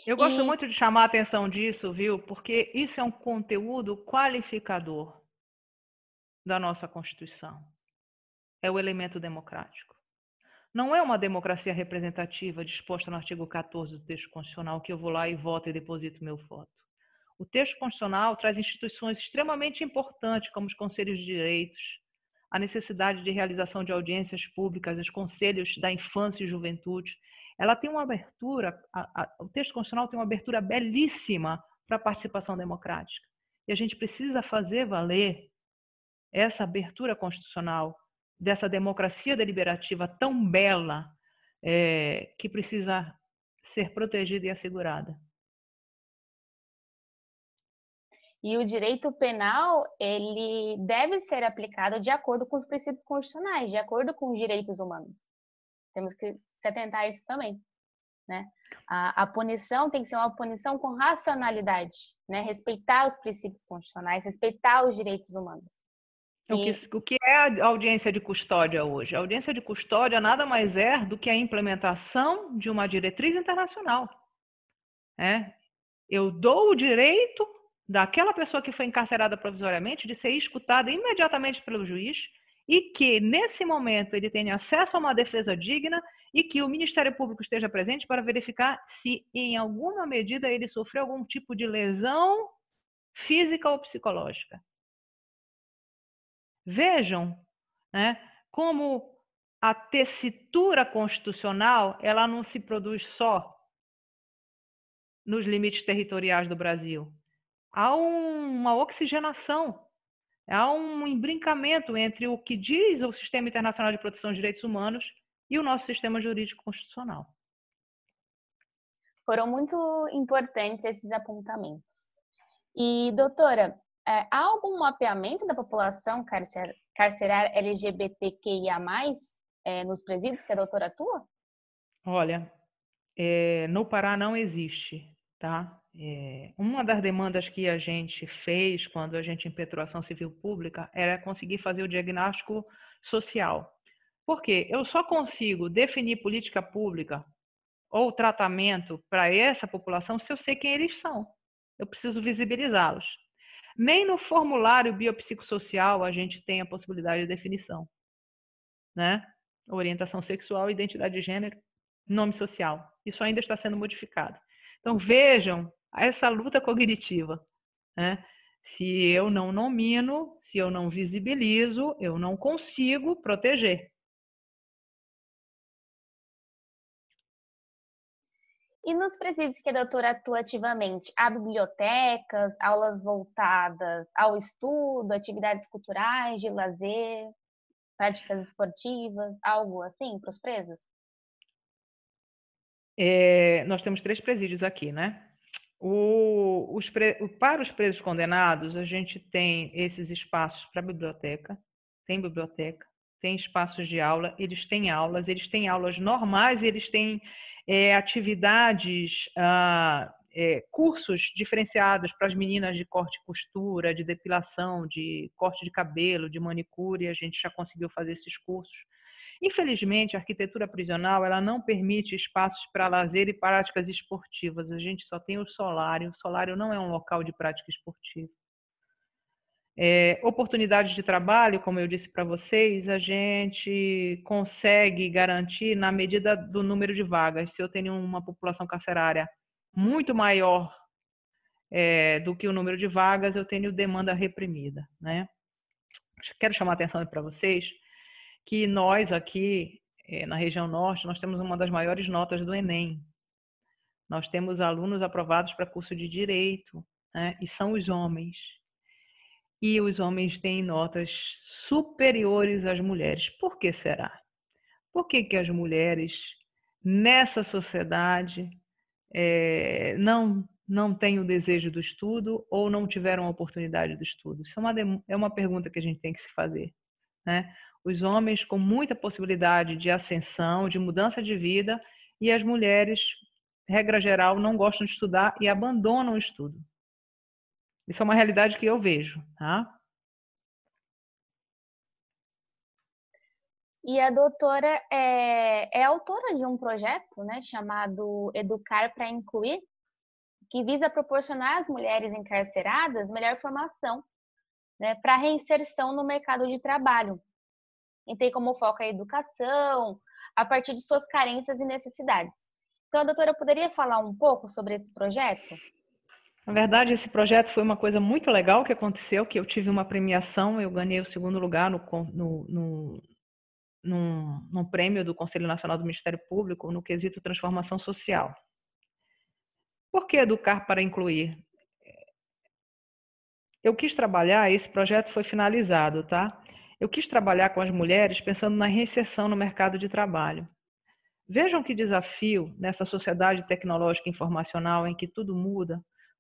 Eu gosto e... muito de chamar a atenção disso, viu? Porque isso é um conteúdo qualificador da nossa Constituição. É o elemento democrático. Não é uma democracia representativa disposta no artigo 14 do texto constitucional que eu vou lá e voto e deposito meu voto. O texto constitucional traz instituições extremamente importantes, como os conselhos de direitos, a necessidade de realização de audiências públicas, os conselhos da infância e juventude. Ela tem uma abertura, a, a, o texto constitucional tem uma abertura belíssima para a participação democrática. E a gente precisa fazer valer essa abertura constitucional, dessa democracia deliberativa tão bela, é, que precisa ser protegida e assegurada. E o direito penal, ele deve ser aplicado de acordo com os princípios constitucionais, de acordo com os direitos humanos. Temos que se atentar a isso também. Né? A, a punição tem que ser uma punição com racionalidade, né? respeitar os princípios constitucionais, respeitar os direitos humanos. O que, o que, é a audiência de custódia hoje? A audiência de custódia nada mais é do que a implementação de uma diretriz internacional. É? Eu dou o direito daquela pessoa que foi encarcerada provisoriamente de ser escutada imediatamente pelo juiz e que, nesse momento, ele tenha acesso a uma defesa digna e que o Ministério Público esteja presente para verificar se, em alguma medida, ele sofreu algum tipo de lesão física ou psicológica. Vejam né, como a tessitura constitucional ela não se produz só nos limites territoriais do Brasil há uma oxigenação, há um embrincamento entre o que diz o Sistema Internacional de Proteção de Direitos Humanos e o nosso sistema jurídico constitucional. Foram muito importantes esses apontamentos. E, doutora, é, há algum mapeamento da população carcerária LGBTQIA+, é, nos presídios que a doutora atua? Olha, é, no Pará não existe, tá? É, uma das demandas que a gente fez quando a gente impetrou ação civil pública era conseguir fazer o diagnóstico social. Por quê? Eu só consigo definir política pública ou tratamento para essa população se eu sei quem eles são. Eu preciso visibilizá-los. Nem no formulário biopsicossocial a gente tem a possibilidade de definição. Né? Orientação sexual, identidade de gênero, nome social. Isso ainda está sendo modificado. Então vejam essa luta cognitiva. Né? Se eu não nomino, se eu não visibilizo, eu não consigo proteger. E nos presídios que a doutora atua ativamente, há bibliotecas, aulas voltadas ao estudo, atividades culturais, de lazer, práticas esportivas, algo assim para os presos? É, nós temos três presídios aqui, né? O, os pre, para os presos condenados, a gente tem esses espaços para biblioteca, tem biblioteca, tem espaços de aula, eles têm aulas, eles têm aulas normais, eles têm é, atividades, ah, é, cursos diferenciados para as meninas de corte e costura, de depilação, de corte de cabelo, de manicure, a gente já conseguiu fazer esses cursos. Infelizmente, a arquitetura prisional ela não permite espaços para lazer e práticas esportivas. A gente só tem o solário. O solário não é um local de prática esportiva. É, oportunidades de trabalho, como eu disse para vocês, a gente consegue garantir na medida do número de vagas. Se eu tenho uma população carcerária muito maior é, do que o número de vagas, eu tenho demanda reprimida. Né? Quero chamar a atenção para vocês que nós aqui eh, na região norte, nós temos uma das maiores notas do Enem. Nós temos alunos aprovados para curso de direito, né? e são os homens. E os homens têm notas superiores às mulheres. Por que será? Por que, que as mulheres, nessa sociedade, é, não, não têm o desejo do estudo ou não tiveram a oportunidade do estudo? Isso é uma, é uma pergunta que a gente tem que se fazer. né? Os homens com muita possibilidade de ascensão, de mudança de vida, e as mulheres, regra geral, não gostam de estudar e abandonam o estudo. Isso é uma realidade que eu vejo, tá? E a doutora é, é autora de um projeto né, chamado Educar para Incluir, que visa proporcionar às mulheres encarceradas melhor formação né, para reinserção no mercado de trabalho. E tem como foco a educação, a partir de suas carências e necessidades. Então, a doutora poderia falar um pouco sobre esse projeto? Na verdade, esse projeto foi uma coisa muito legal que aconteceu, que eu tive uma premiação, eu ganhei o segundo lugar no, no, no, num, prêmio do Conselho Nacional do Ministério Público no quesito transformação social. Por que educar para incluir? Eu quis trabalhar, esse projeto foi finalizado, tá? Eu quis trabalhar com as mulheres pensando na reinserção no mercado de trabalho. Vejam que desafio nessa sociedade tecnológica informacional em que tudo muda.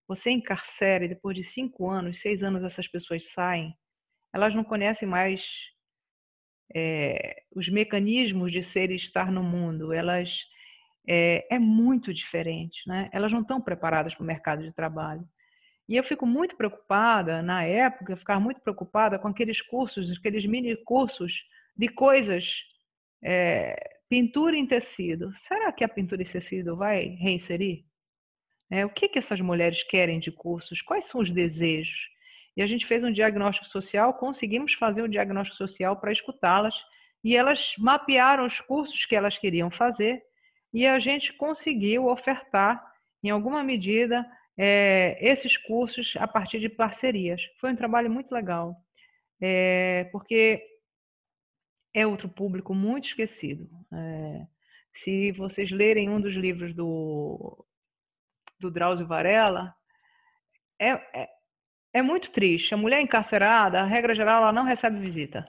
Você encarcera e depois de cinco anos, seis anos, essas pessoas saem. Elas não conhecem mais é, os mecanismos de ser e estar no mundo. Elas é, é muito diferente, né? Elas não estão preparadas para o mercado de trabalho. E eu fico muito preocupada, na época, eu ficava muito preocupada com aqueles cursos, aqueles mini cursos de coisas, é, pintura em tecido. Será que a pintura em tecido vai reinserir? É, o que, que essas mulheres querem de cursos? Quais são os desejos? E a gente fez um diagnóstico social, conseguimos fazer um diagnóstico social para escutá-las, e elas mapearam os cursos que elas queriam fazer, e a gente conseguiu ofertar, em alguma medida, é, esses cursos a partir de parcerias. Foi um trabalho muito legal, é, porque é outro público muito esquecido. É, se vocês lerem um dos livros do, do Drauzio Varela, é, é, é muito triste. A mulher encarcerada, a regra geral, ela não recebe visita.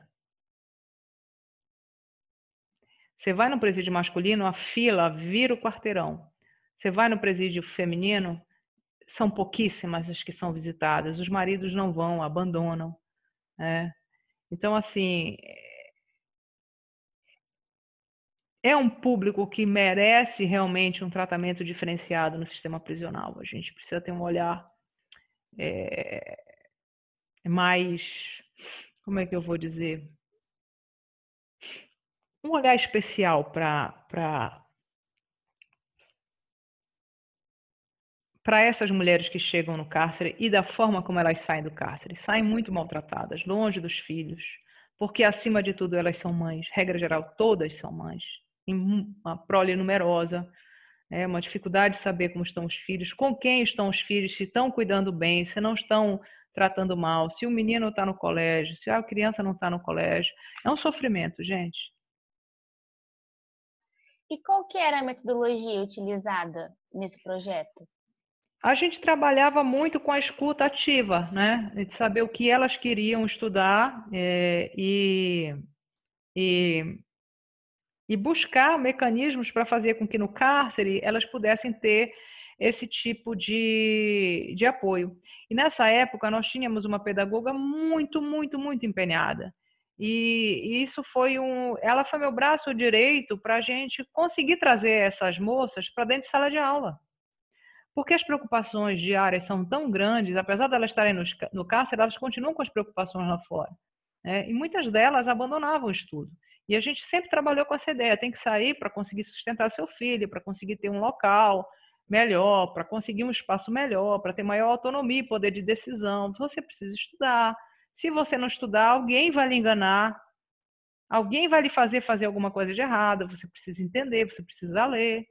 Você vai no presídio masculino, a fila vira o quarteirão. Você vai no presídio feminino, são pouquíssimas as que são visitadas. Os maridos não vão, abandonam. Né? Então, assim, é um público que merece realmente um tratamento diferenciado no sistema prisional. A gente precisa ter um olhar é, mais, como é que eu vou dizer, um olhar especial para para essas mulheres que chegam no cárcere e da forma como elas saem do cárcere. Saem muito maltratadas, longe dos filhos, porque acima de tudo elas são mães. Regra geral, todas são mães. Em uma prole numerosa, é uma dificuldade de saber como estão os filhos, com quem estão os filhos, se estão cuidando bem, se não estão tratando mal, se o menino está no colégio, se a criança não está no colégio. É um sofrimento, gente. E qual que era a metodologia utilizada nesse projeto? a gente trabalhava muito com a escuta ativa, né? De saber o que elas queriam estudar é, e, e, e, buscar mecanismos para fazer com que no cárcere elas pudessem ter esse tipo de, de apoio. E nessa época nós tínhamos uma pedagoga muito, muito, muito empenhada. E, isso foi um. Ela foi meu braço direito para a gente conseguir trazer essas moças para dentro de sala de aula porque as preocupações diárias são tão grandes, apesar de elas estarem no, no cárcere, elas continuam com as preocupações lá fora. Né? E muitas delas abandonavam o estudo. E a gente sempre trabalhou com essa ideia: tem que sair para conseguir sustentar seu filho, para conseguir ter um local melhor, para conseguir um espaço melhor, para ter maior autonomia e poder de decisão. Você precisa estudar. Se você não estudar, alguém vai lhe enganar, alguém vai lhe fazer fazer alguma coisa de errada. Você precisa entender, você precisa ler.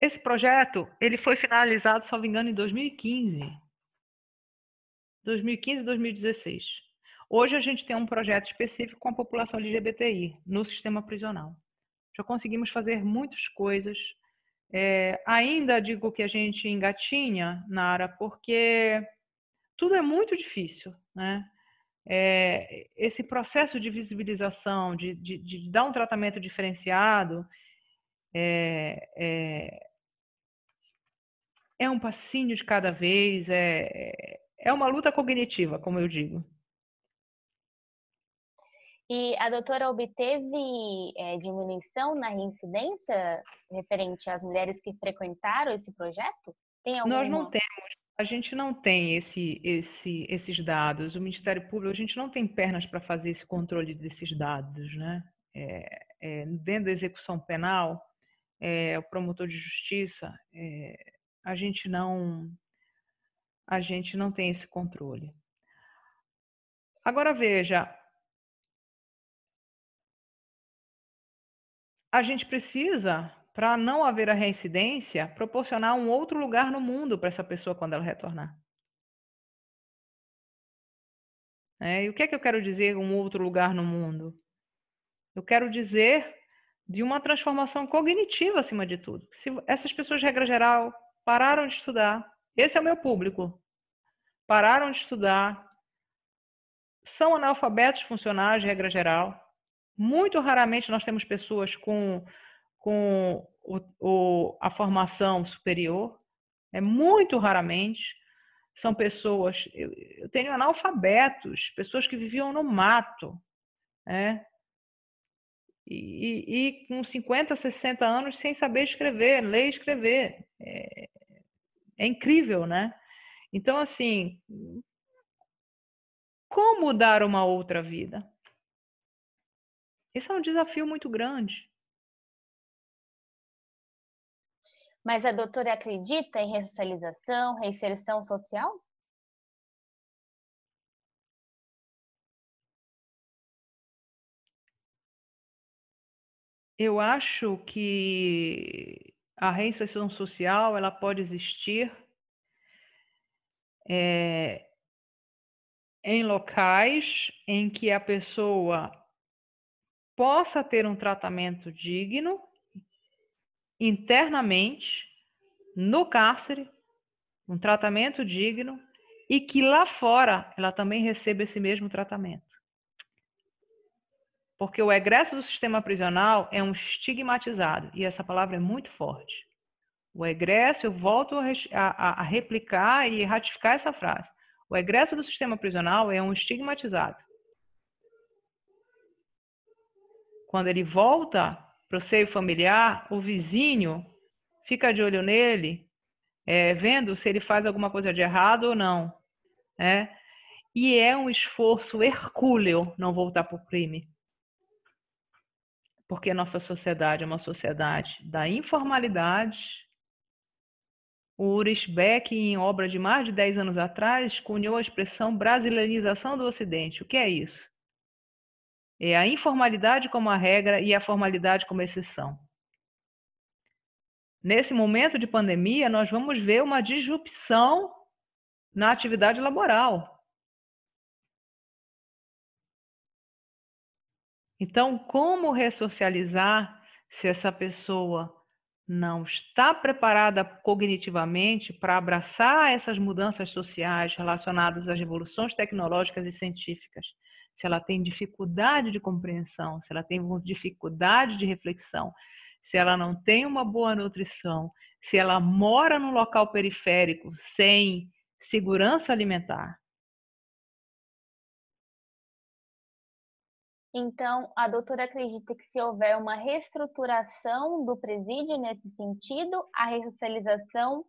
Esse projeto, ele foi finalizado, me engano, em 2015. 2015 e 2016. Hoje a gente tem um projeto específico com a população LGBTI no sistema prisional. Já conseguimos fazer muitas coisas. É, ainda digo que a gente engatinha, Nara, porque tudo é muito difícil, né? É, esse processo de visibilização, de, de, de, dar um tratamento diferenciado, é, é, é um passinho de cada vez, é, é uma luta cognitiva, como eu digo. E a doutora obteve é, diminuição na reincidência referente às mulheres que frequentaram esse projeto? Tem alguma... Nós não temos, a gente não tem esse, esse, esses dados. O Ministério Público, a gente não tem pernas para fazer esse controle desses dados, né? É, é, dentro da execução penal, é, o promotor de justiça, é, a gente não a gente não tem esse controle. Agora veja, a gente precisa, para não haver a reincidência, proporcionar um outro lugar no mundo para essa pessoa quando ela retornar. É, e o que é que eu quero dizer um outro lugar no mundo? Eu quero dizer de uma transformação cognitiva acima de tudo. Se essas pessoas, regra geral, pararam de estudar, esse é o meu público, pararam de estudar, são analfabetos funcionais, regra geral, muito raramente nós temos pessoas com, com o, o, a formação superior, é muito raramente. São pessoas, eu, eu tenho analfabetos, pessoas que viviam no mato, né? E, e, com 50, 60 anos sem saber escrever, ler e escrever. É, é incrível, né? Então, assim, como dar uma outra vida? Esse é um desafio muito grande. Mas a doutora acredita em ressocialização, reinserção social? Eu acho que a reinserção social ela pode existir é, em locais em que a pessoa possa ter um tratamento digno internamente no cárcere, um tratamento digno e que lá fora ela também receba esse mesmo tratamento. Porque o egresso do sistema prisional é um estigmatizado e essa palavra é muito forte. O egresso, eu volto a, a, replicar e ratificar essa frase. O egresso do sistema prisional é um estigmatizado. Quando ele volta para o seio familiar, o vizinho fica de olho nele, é, vendo se ele faz alguma coisa de errado ou não. Né? E é um esforço hercúleo não voltar para o crime. Porque a nossa sociedade é uma sociedade da informalidade. O Ulrich Beck, em obra de mais de 10 anos atrás, cunhou a expressão brasileirização do Ocidente. O que é isso? É a informalidade como a regra e a formalidade como exceção. Nesse momento de pandemia, nós vamos ver uma disrupção na atividade laboral. Então, como ressocializar se essa pessoa não está preparada cognitivamente para abraçar essas mudanças sociais relacionadas às revoluções tecnológicas e científicas? Se ela tem dificuldade de compreensão, se ela tem dificuldade de reflexão, se ela não tem uma boa nutrição, se ela mora num local periférico sem segurança alimentar. Então, a doutora acredita que se houver uma reestruturação do presídio nesse sentido, a ressocialização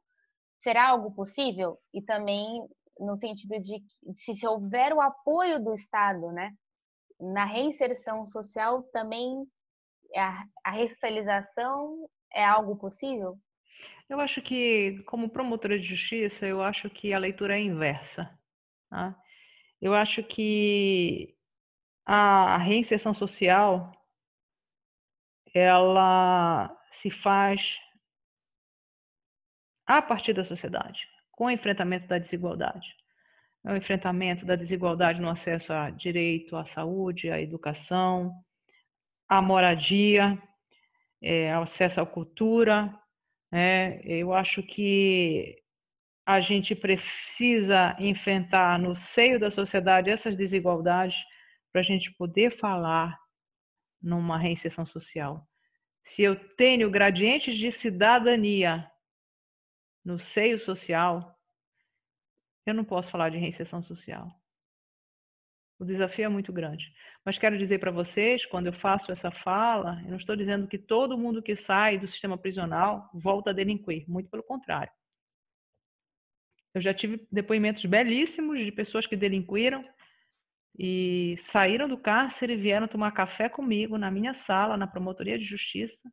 será algo possível? E também no sentido de se, se houver o apoio do Estado, né, na reinserção social, também a, a ressocialização é algo possível? Eu acho que, como promotora de justiça, eu acho que a leitura é inversa. Tá? Eu acho que a reinserção social ela se faz a partir da sociedade com o enfrentamento da desigualdade. É o enfrentamento da desigualdade no acesso a direito à saúde, à educação, à moradia, é, ao acesso à cultura. Né? Eu acho que a gente precisa enfrentar no seio da sociedade essas desigualdades para a gente poder falar numa reinserção social. Se eu tenho gradientes de cidadania no seio social, eu não posso falar de reinserção social. O desafio é muito grande. Mas quero dizer para vocês, quando eu faço essa fala, eu não estou dizendo que todo mundo que sai do sistema prisional volta a delinquir, muito pelo contrário. Eu já tive depoimentos belíssimos de pessoas que delinquiram e saíram do cárcere e vieram tomar café comigo na minha sala, na promotoria de justiça,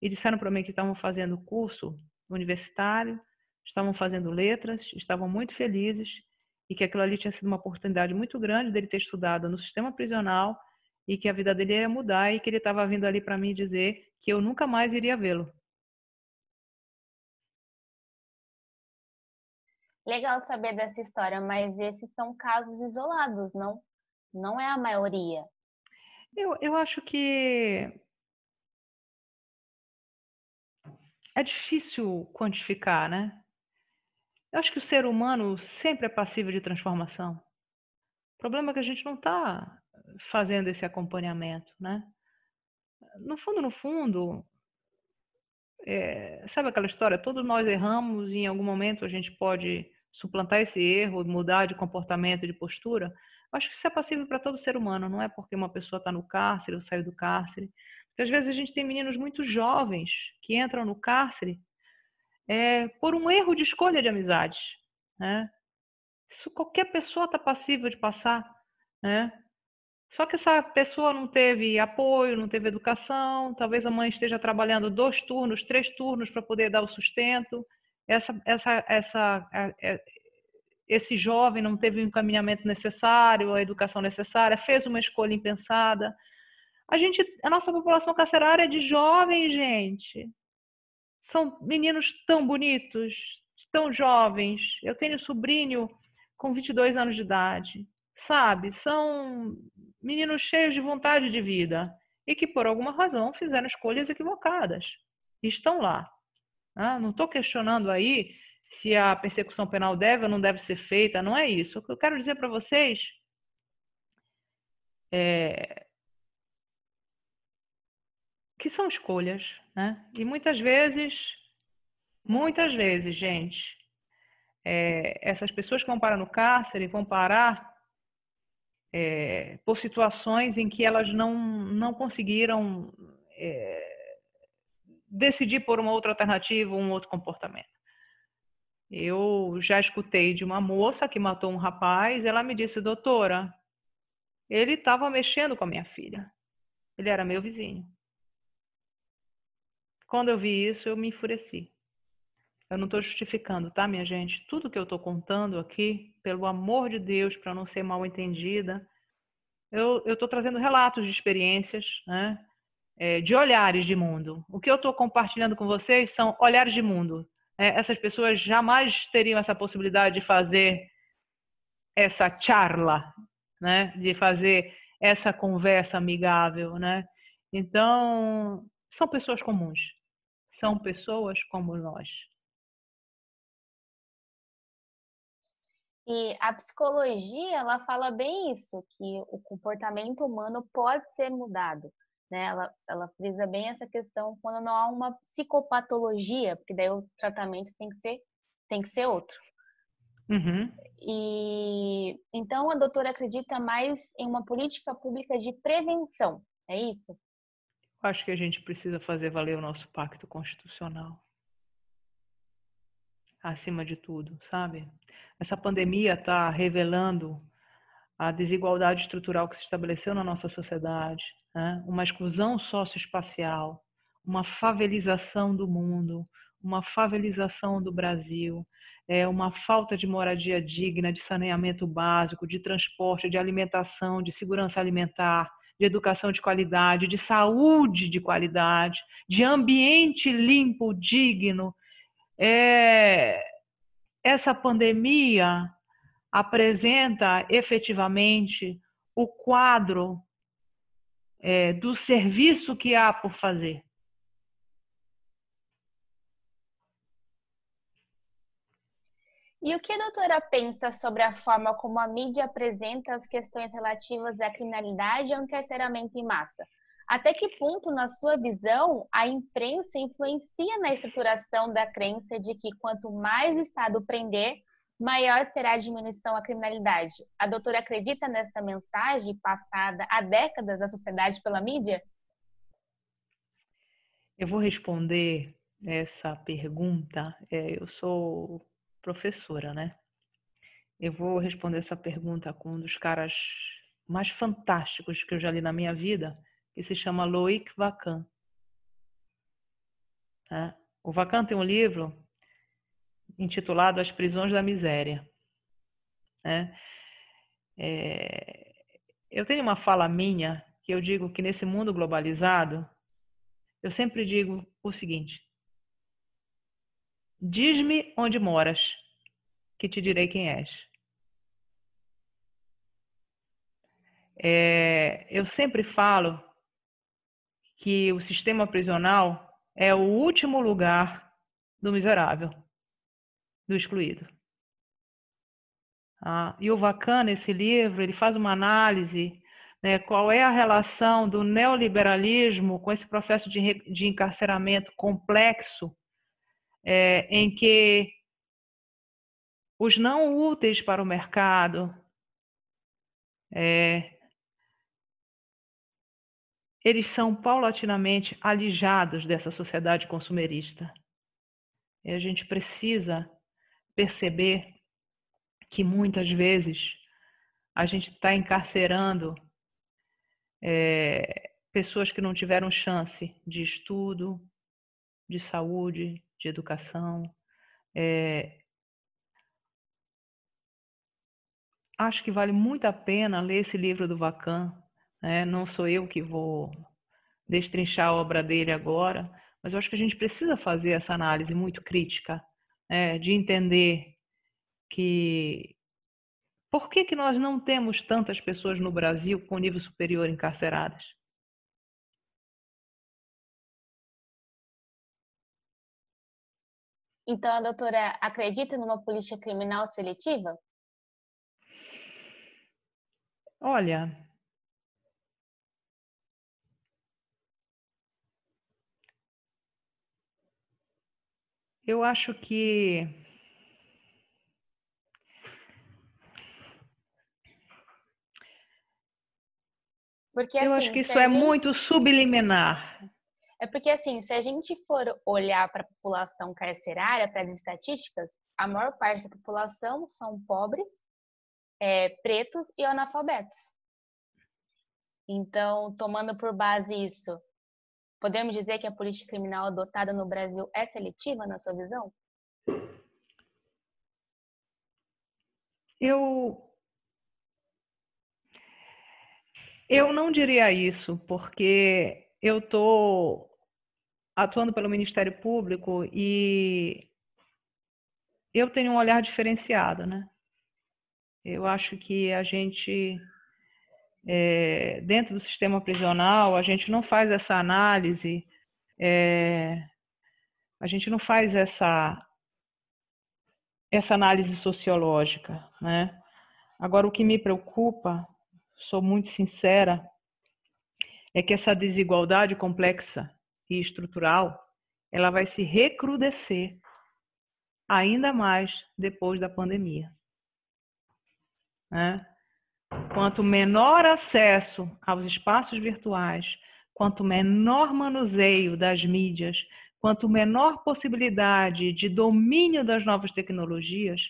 e disseram para mim que estavam fazendo curso universitário, estavam fazendo letras, estavam muito felizes e que aquilo ali tinha sido uma oportunidade muito grande dele ter estudado no sistema prisional e que a vida dele ia mudar e que ele estava vindo ali para mim dizer que eu nunca mais iria vê-lo. Legal saber dessa história, mas esses são casos isolados, não? Não é a maioria. Eu, eu acho que é difícil quantificar, né? Eu acho que o ser humano sempre é passível de transformação. O problema é que a gente não está fazendo esse acompanhamento, né? No fundo, no fundo, é, sabe aquela história? Todos nós erramos e em algum momento a gente pode suplantar esse erro, mudar de comportamento, de postura. Eu acho que isso é passível para todo ser humano, não é porque uma pessoa está no cárcere ou saiu do cárcere. Às vezes a gente tem meninos muito jovens que entram no cárcere é, por um erro de escolha de amizade. Né? Isso qualquer pessoa está passível de passar. Né? Só que essa pessoa não teve apoio, não teve educação, talvez a mãe esteja trabalhando dois turnos, três turnos para poder dar o sustento. Essa, essa, essa, é, esse jovem não teve o encaminhamento necessário, a educação necessária, fez uma escolha impensada. A gente, a nossa população carcerária é de jovens, gente são meninos tão bonitos, tão jovens. Eu tenho sobrinho com 22 anos de idade, sabe? São meninos cheios de vontade de vida e que, por alguma razão, fizeram escolhas equivocadas. E estão lá. Né? Não estou questionando aí se a persecução penal deve ou não deve ser feita, não é isso. O que eu quero dizer para vocês é que são escolhas, né? E muitas vezes, muitas vezes, gente, é, essas pessoas que vão parar no cárcere vão parar é, por situações em que elas não, não conseguiram é, decidir por uma outra alternativa, um outro comportamento. Eu já escutei de uma moça que matou um rapaz, ela me disse, doutora, ele estava mexendo com a minha filha. Ele era meu vizinho. Quando eu vi isso, eu me enfureci. Eu não estou justificando, tá, minha gente? Tudo que eu estou contando aqui, pelo amor de Deus, para não ser mal entendida, eu estou trazendo relatos de experiências, né? É, de olhares de mundo. O que eu estou compartilhando com vocês são olhares de mundo. É, essas pessoas jamais teriam essa possibilidade de fazer essa charla, né? De fazer essa conversa amigável, né? Então, são pessoas comuns. São pessoas como nós. E a psicologia, ela fala bem isso, que o comportamento humano pode ser mudado. Né? Ela, ela frisa bem essa questão quando não há uma psicopatologia, porque daí o tratamento tem que ser, tem que ser outro. Uhum. E então a doutora acredita mais em uma política pública de prevenção, é isso? Acho que a gente precisa fazer valer o nosso pacto constitucional. Acima de tudo, sabe? Essa pandemia está revelando a desigualdade estrutural que se estabeleceu na nossa sociedade, né? uma exclusão socioespacial, uma favelização do mundo, uma favelização do Brasil, é uma falta de moradia digna, de saneamento básico, de transporte, de alimentação, de segurança alimentar, de educação de qualidade, de saúde de qualidade, de ambiente limpo, digno. É, essa pandemia apresenta efetivamente o quadro é, do serviço que há por fazer. E o que a doutora pensa sobre a forma como a mídia apresenta as questões relativas à criminalidade e ao encarceramento em massa? Até que ponto, na sua visão, a imprensa influencia na estruturação da crença de que quanto mais o Estado prender, maior será a diminuição à criminalidade. A doutora acredita nessa mensagem passada há décadas à sociedade pela mídia? Eu vou responder essa pergunta. É, eu sou professora, né? Eu vou responder essa pergunta com um dos caras mais fantásticos que eu já li na minha vida, que se chama Loic Vacan. Tá? O Vacan tem um livro intitulado As Prisões da Miséria. Né? É, eu tenho uma fala minha que eu digo que nesse mundo globalizado, eu sempre digo o seguinte: Diz-me onde moras, que te direi quem és. É, eu sempre falo que o sistema prisional é o último lugar do miserável do excluído. Ah, e o Vacan, nesse livro, ele faz uma análise né, qual é a relação do neoliberalismo com esse processo de, de encarceramento complexo, é, em que os não úteis para o mercado é, eles são paulatinamente alijados dessa sociedade consumerista. E a gente precisa perceber que muitas vezes a gente está encarcerando é, pessoas que não tiveram chance de estudo, de saúde, de educação. É, acho que vale muito a pena ler esse livro do Vacan. Né? Não sou eu que vou destrinchar a obra dele agora, mas eu acho que a gente precisa fazer essa análise muito crítica é, de entender que por que, que nós não temos tantas pessoas no Brasil com nível superior encarceradas? Então, a doutora acredita numa política criminal seletiva? Olha, Eu acho que porque, assim, eu acho que isso é gente... muito subliminar. É porque assim, se a gente for olhar para a população carcerária, para as estatísticas, a maior parte da população são pobres, é, pretos e analfabetos. Então, tomando por base isso, Podemos dizer que a política criminal adotada no Brasil é seletiva, na sua visão? Eu. Eu não diria isso, porque eu estou atuando pelo Ministério Público e eu tenho um olhar diferenciado, né? Eu acho que a gente é, dentro do sistema prisional, a gente não faz essa análise, é, a gente não faz essa, essa análise sociológica. Né? Agora, o que me preocupa, sou muito sincera, é que essa desigualdade complexa e estrutural ela vai se recrudescer ainda mais depois da pandemia. Né? Quanto menor acesso aos espaços virtuais, quanto menor manuseio das mídias, quanto menor possibilidade de domínio das novas tecnologias,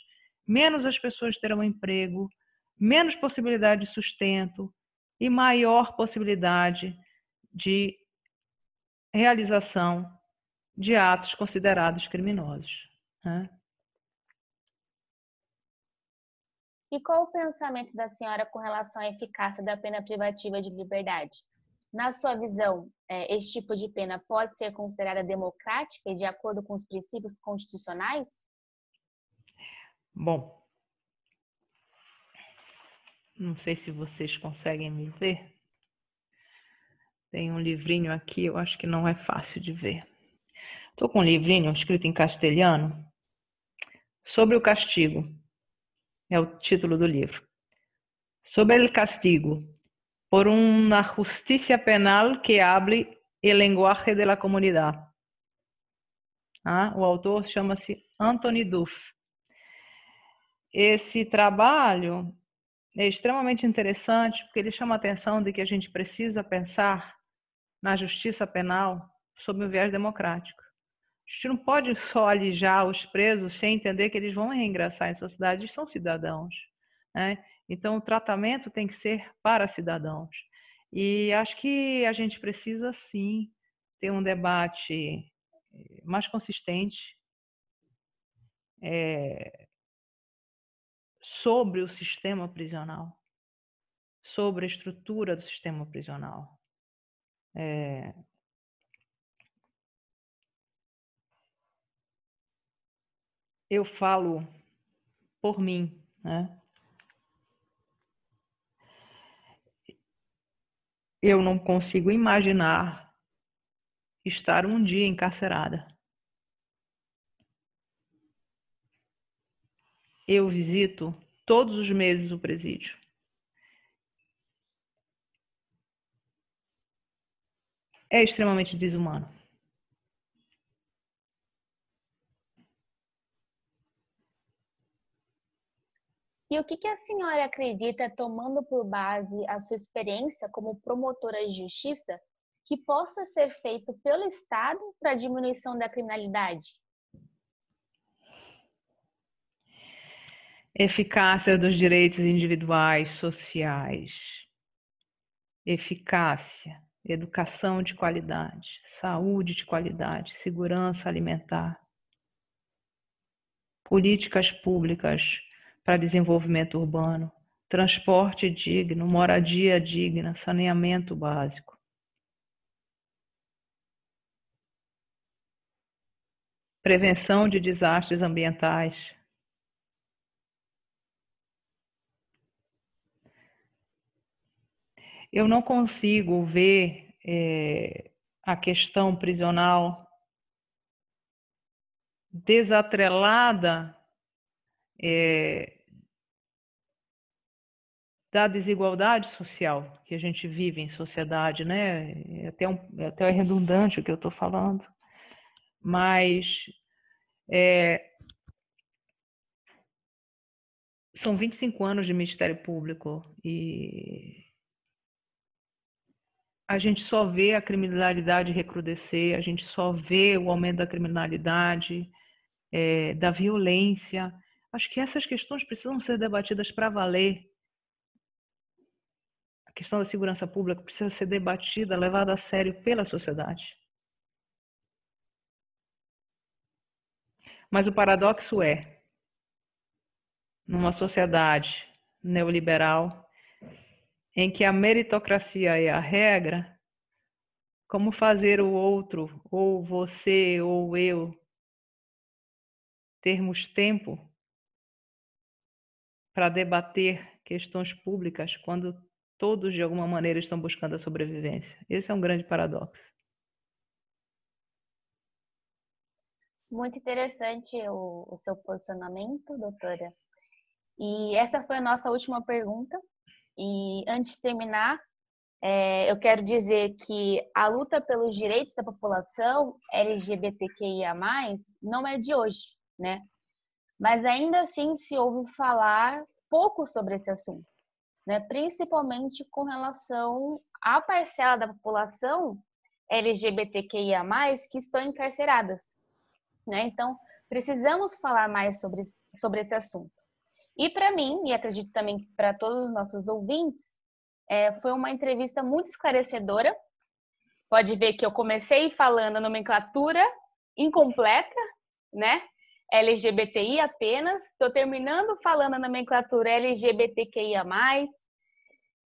menos as pessoas terão emprego, menos possibilidade de sustento e maior possibilidade de realização de atos considerados criminosos. Né? E qual o pensamento da senhora com relação à eficácia da pena privativa de liberdade? Na sua visão, é, esse tipo de pena pode ser considerada democrática e de acordo com os princípios constitucionais? Bom, não sei se vocês conseguem me ver. Tem um livrinho aqui, eu acho que não é fácil de ver. Estou com um livrinho escrito em castelhano sobre o castigo é o título do livro. Sobre o castigo, por uma justiça penal que hable o lenguaje de la comunidade. Ah, o autor chama-se Anthony Duff. esse trabalho é extremamente interessante porque ele chama a atenção de que a gente precisa pensar na justiça penal sob o viés democrático. A gente não pode só alijar os presos sem entender que eles vão reingressar em sociedade, eles são cidadãos. Né? Então, o tratamento tem que ser para cidadãos. E acho que a gente precisa, sim, ter um debate eh, mais consistente é, sobre o sistema prisional, sobre a estrutura do sistema prisional. É, eu falo por mim, né? Eu não consigo imaginar estar um dia encarcerada. Eu visito todos os meses o presídio. É extremamente desumano. E o que, que a senhora acredita, tomando por base a sua experiência como promotora de justiça, que possa ser feito pelo Estado para a diminuição da criminalidade? Eficácia dos direitos individuais, sociais. Eficácia, educação de qualidade, saúde de qualidade, segurança alimentar. Políticas públicas para desenvolvimento urbano, transporte digno, moradia digna, saneamento básico. Prevenção de desastres ambientais. Eu não consigo ver é, a questão prisional desatrelada é, da desigualdade social que a gente vive em sociedade, né? É até, um, é até redundante o que eu estou falando, mas é, são 25 anos de Ministério Público e a gente só vê a criminalidade recrudescer, a gente só vê o aumento da criminalidade, é, da violência. Acho que essas questões precisam ser debatidas para valer questão da segurança pública precisa ser debatida, levada a sério pela sociedade. Mas o paradoxo é, numa sociedade neoliberal, em que a meritocracia é a regra, como fazer o outro, ou você, ou eu, termos tempo para debater questões públicas quando todos de alguma maneira estão buscando a sobrevivência. Esse é um grande paradoxo. Muito interessante o, o seu posicionamento, doutora. E essa foi a nossa última pergunta. E antes de terminar, é, eu quero dizer que a luta pelos direitos da população LGBTQIA+, não é de hoje, né? Mas ainda assim se ouve falar pouco sobre esse assunto né? principalmente com relação à parcela da população LGBTQIA+, que estão encarceradas. Né? Então, precisamos falar mais sobre, sobre esse assunto. E para mim, e acredito também para todos os nossos ouvintes, é, foi uma entrevista muito esclarecedora. Pode ver que eu comecei falando a nomenclatura incompleta, né? LGBTI apenas. Estou terminando falando a nomenclatura LGBTQIA,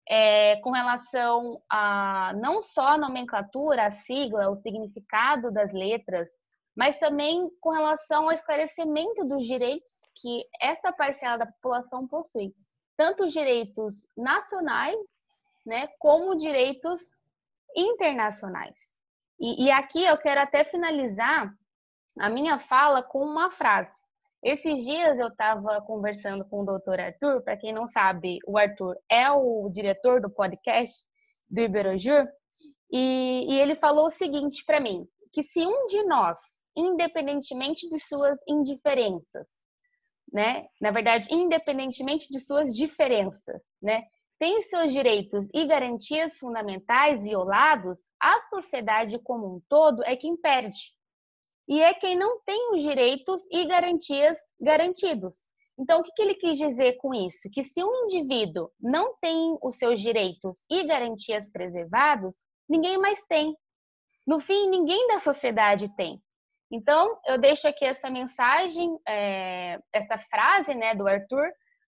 é, com relação a não só a nomenclatura, a sigla, o significado das letras, mas também com relação ao esclarecimento dos direitos que esta parcela da população possui, tanto os direitos nacionais, né, como direitos internacionais. E, e aqui eu quero até finalizar a minha fala com uma frase. Esses dias eu estava conversando com o doutor Arthur, para quem não sabe, o Arthur é o diretor do podcast do Iberojur, e, e ele falou o seguinte para mim, que se um de nós, independentemente de suas indiferenças, né? Na verdade, independentemente de suas diferenças, né? Tem seus direitos e garantias fundamentais violados, a sociedade como um todo é quem perde. E é quem não tem os direitos e garantias garantidos. Então, o que, ele quis dizer com isso? Que se um indivíduo não tem os seus direitos e garantias preservados, ninguém mais tem. No fim, ninguém da sociedade tem. Então, eu deixo aqui essa mensagem, é, essa frase né, do Arthur,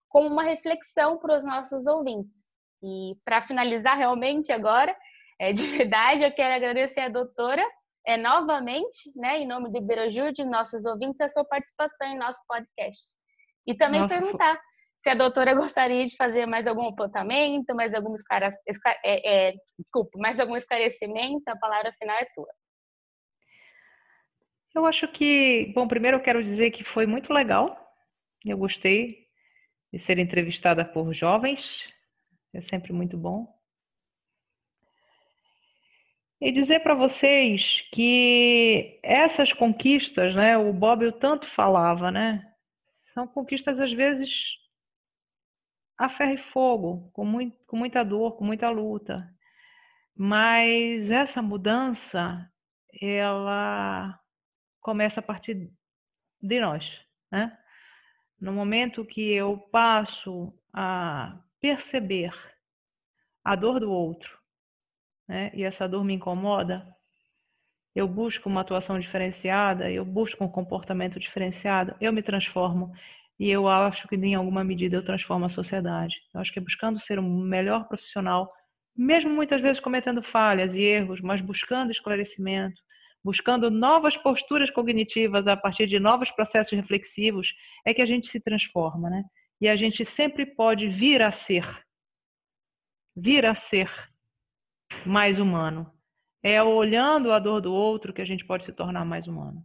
como uma reflexão para os nossos ouvintes. E para finalizar realmente agora, é, de <laughs> verdade, eu quero agradecer a doutora é, novamente, né, em nome do Iberojur, de nossos ouvintes, a sua participação em nosso podcast. E também Nossa, perguntar foi... se a doutora gostaria de fazer mais algum apontamento, mais algum, esclare... é, é, desculpa, mais algum esclarecimento, a palavra final é sua. Eu acho que, bom, primeiro eu quero dizer que foi muito legal. Eu gostei de ser entrevistada por jovens, é sempre muito bom. E dizer para vocês que essas conquistas, né, o Bob eu tanto falava, né, são conquistas às vezes a ferro e fogo, com, muito, com muita dor, com muita luta. Mas essa mudança, ela começa a partir de nós, né? No momento que eu passo a perceber a dor do outro, né? E essa dor me incomoda, eu busco uma atuação diferenciada, eu busco um comportamento diferenciado, eu me transformo e eu acho que em alguma medida eu transformo a sociedade. Eu acho que é buscando ser um melhor profissional, mesmo muitas vezes cometendo falhas e erros, mas buscando esclarecimento, buscando novas posturas cognitivas a partir de novos processos reflexivos, é que a gente se transforma, né? E a gente sempre pode vir a ser, vir a ser mais humano. É olhando a dor do outro que a gente pode se tornar mais humano.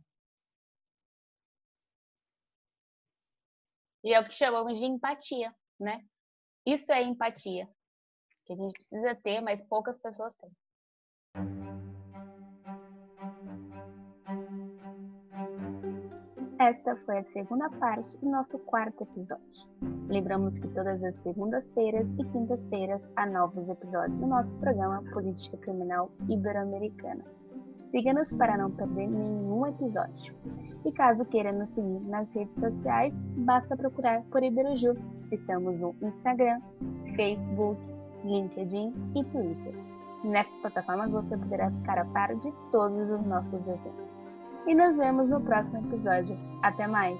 E é o que chamamos de empatia, né? Isso é empatia, que a gente precisa ter, mas poucas pessoas têm. Esta foi a segunda parte do nosso quarto episódio. Lembramos que todas as segundas-feiras e quintas-feiras há novos episódios do nosso programa Política Criminal Ibero-Americana. Siga-nos para não perder nenhum episódio. E caso queira nos seguir nas redes sociais, basta procurar por Iberoju. Estamos no Instagram, Facebook, LinkedIn e Twitter. Nessas plataformas você poderá ficar a par de todos os nossos eventos e nos vemos no próximo episódio. Até mais!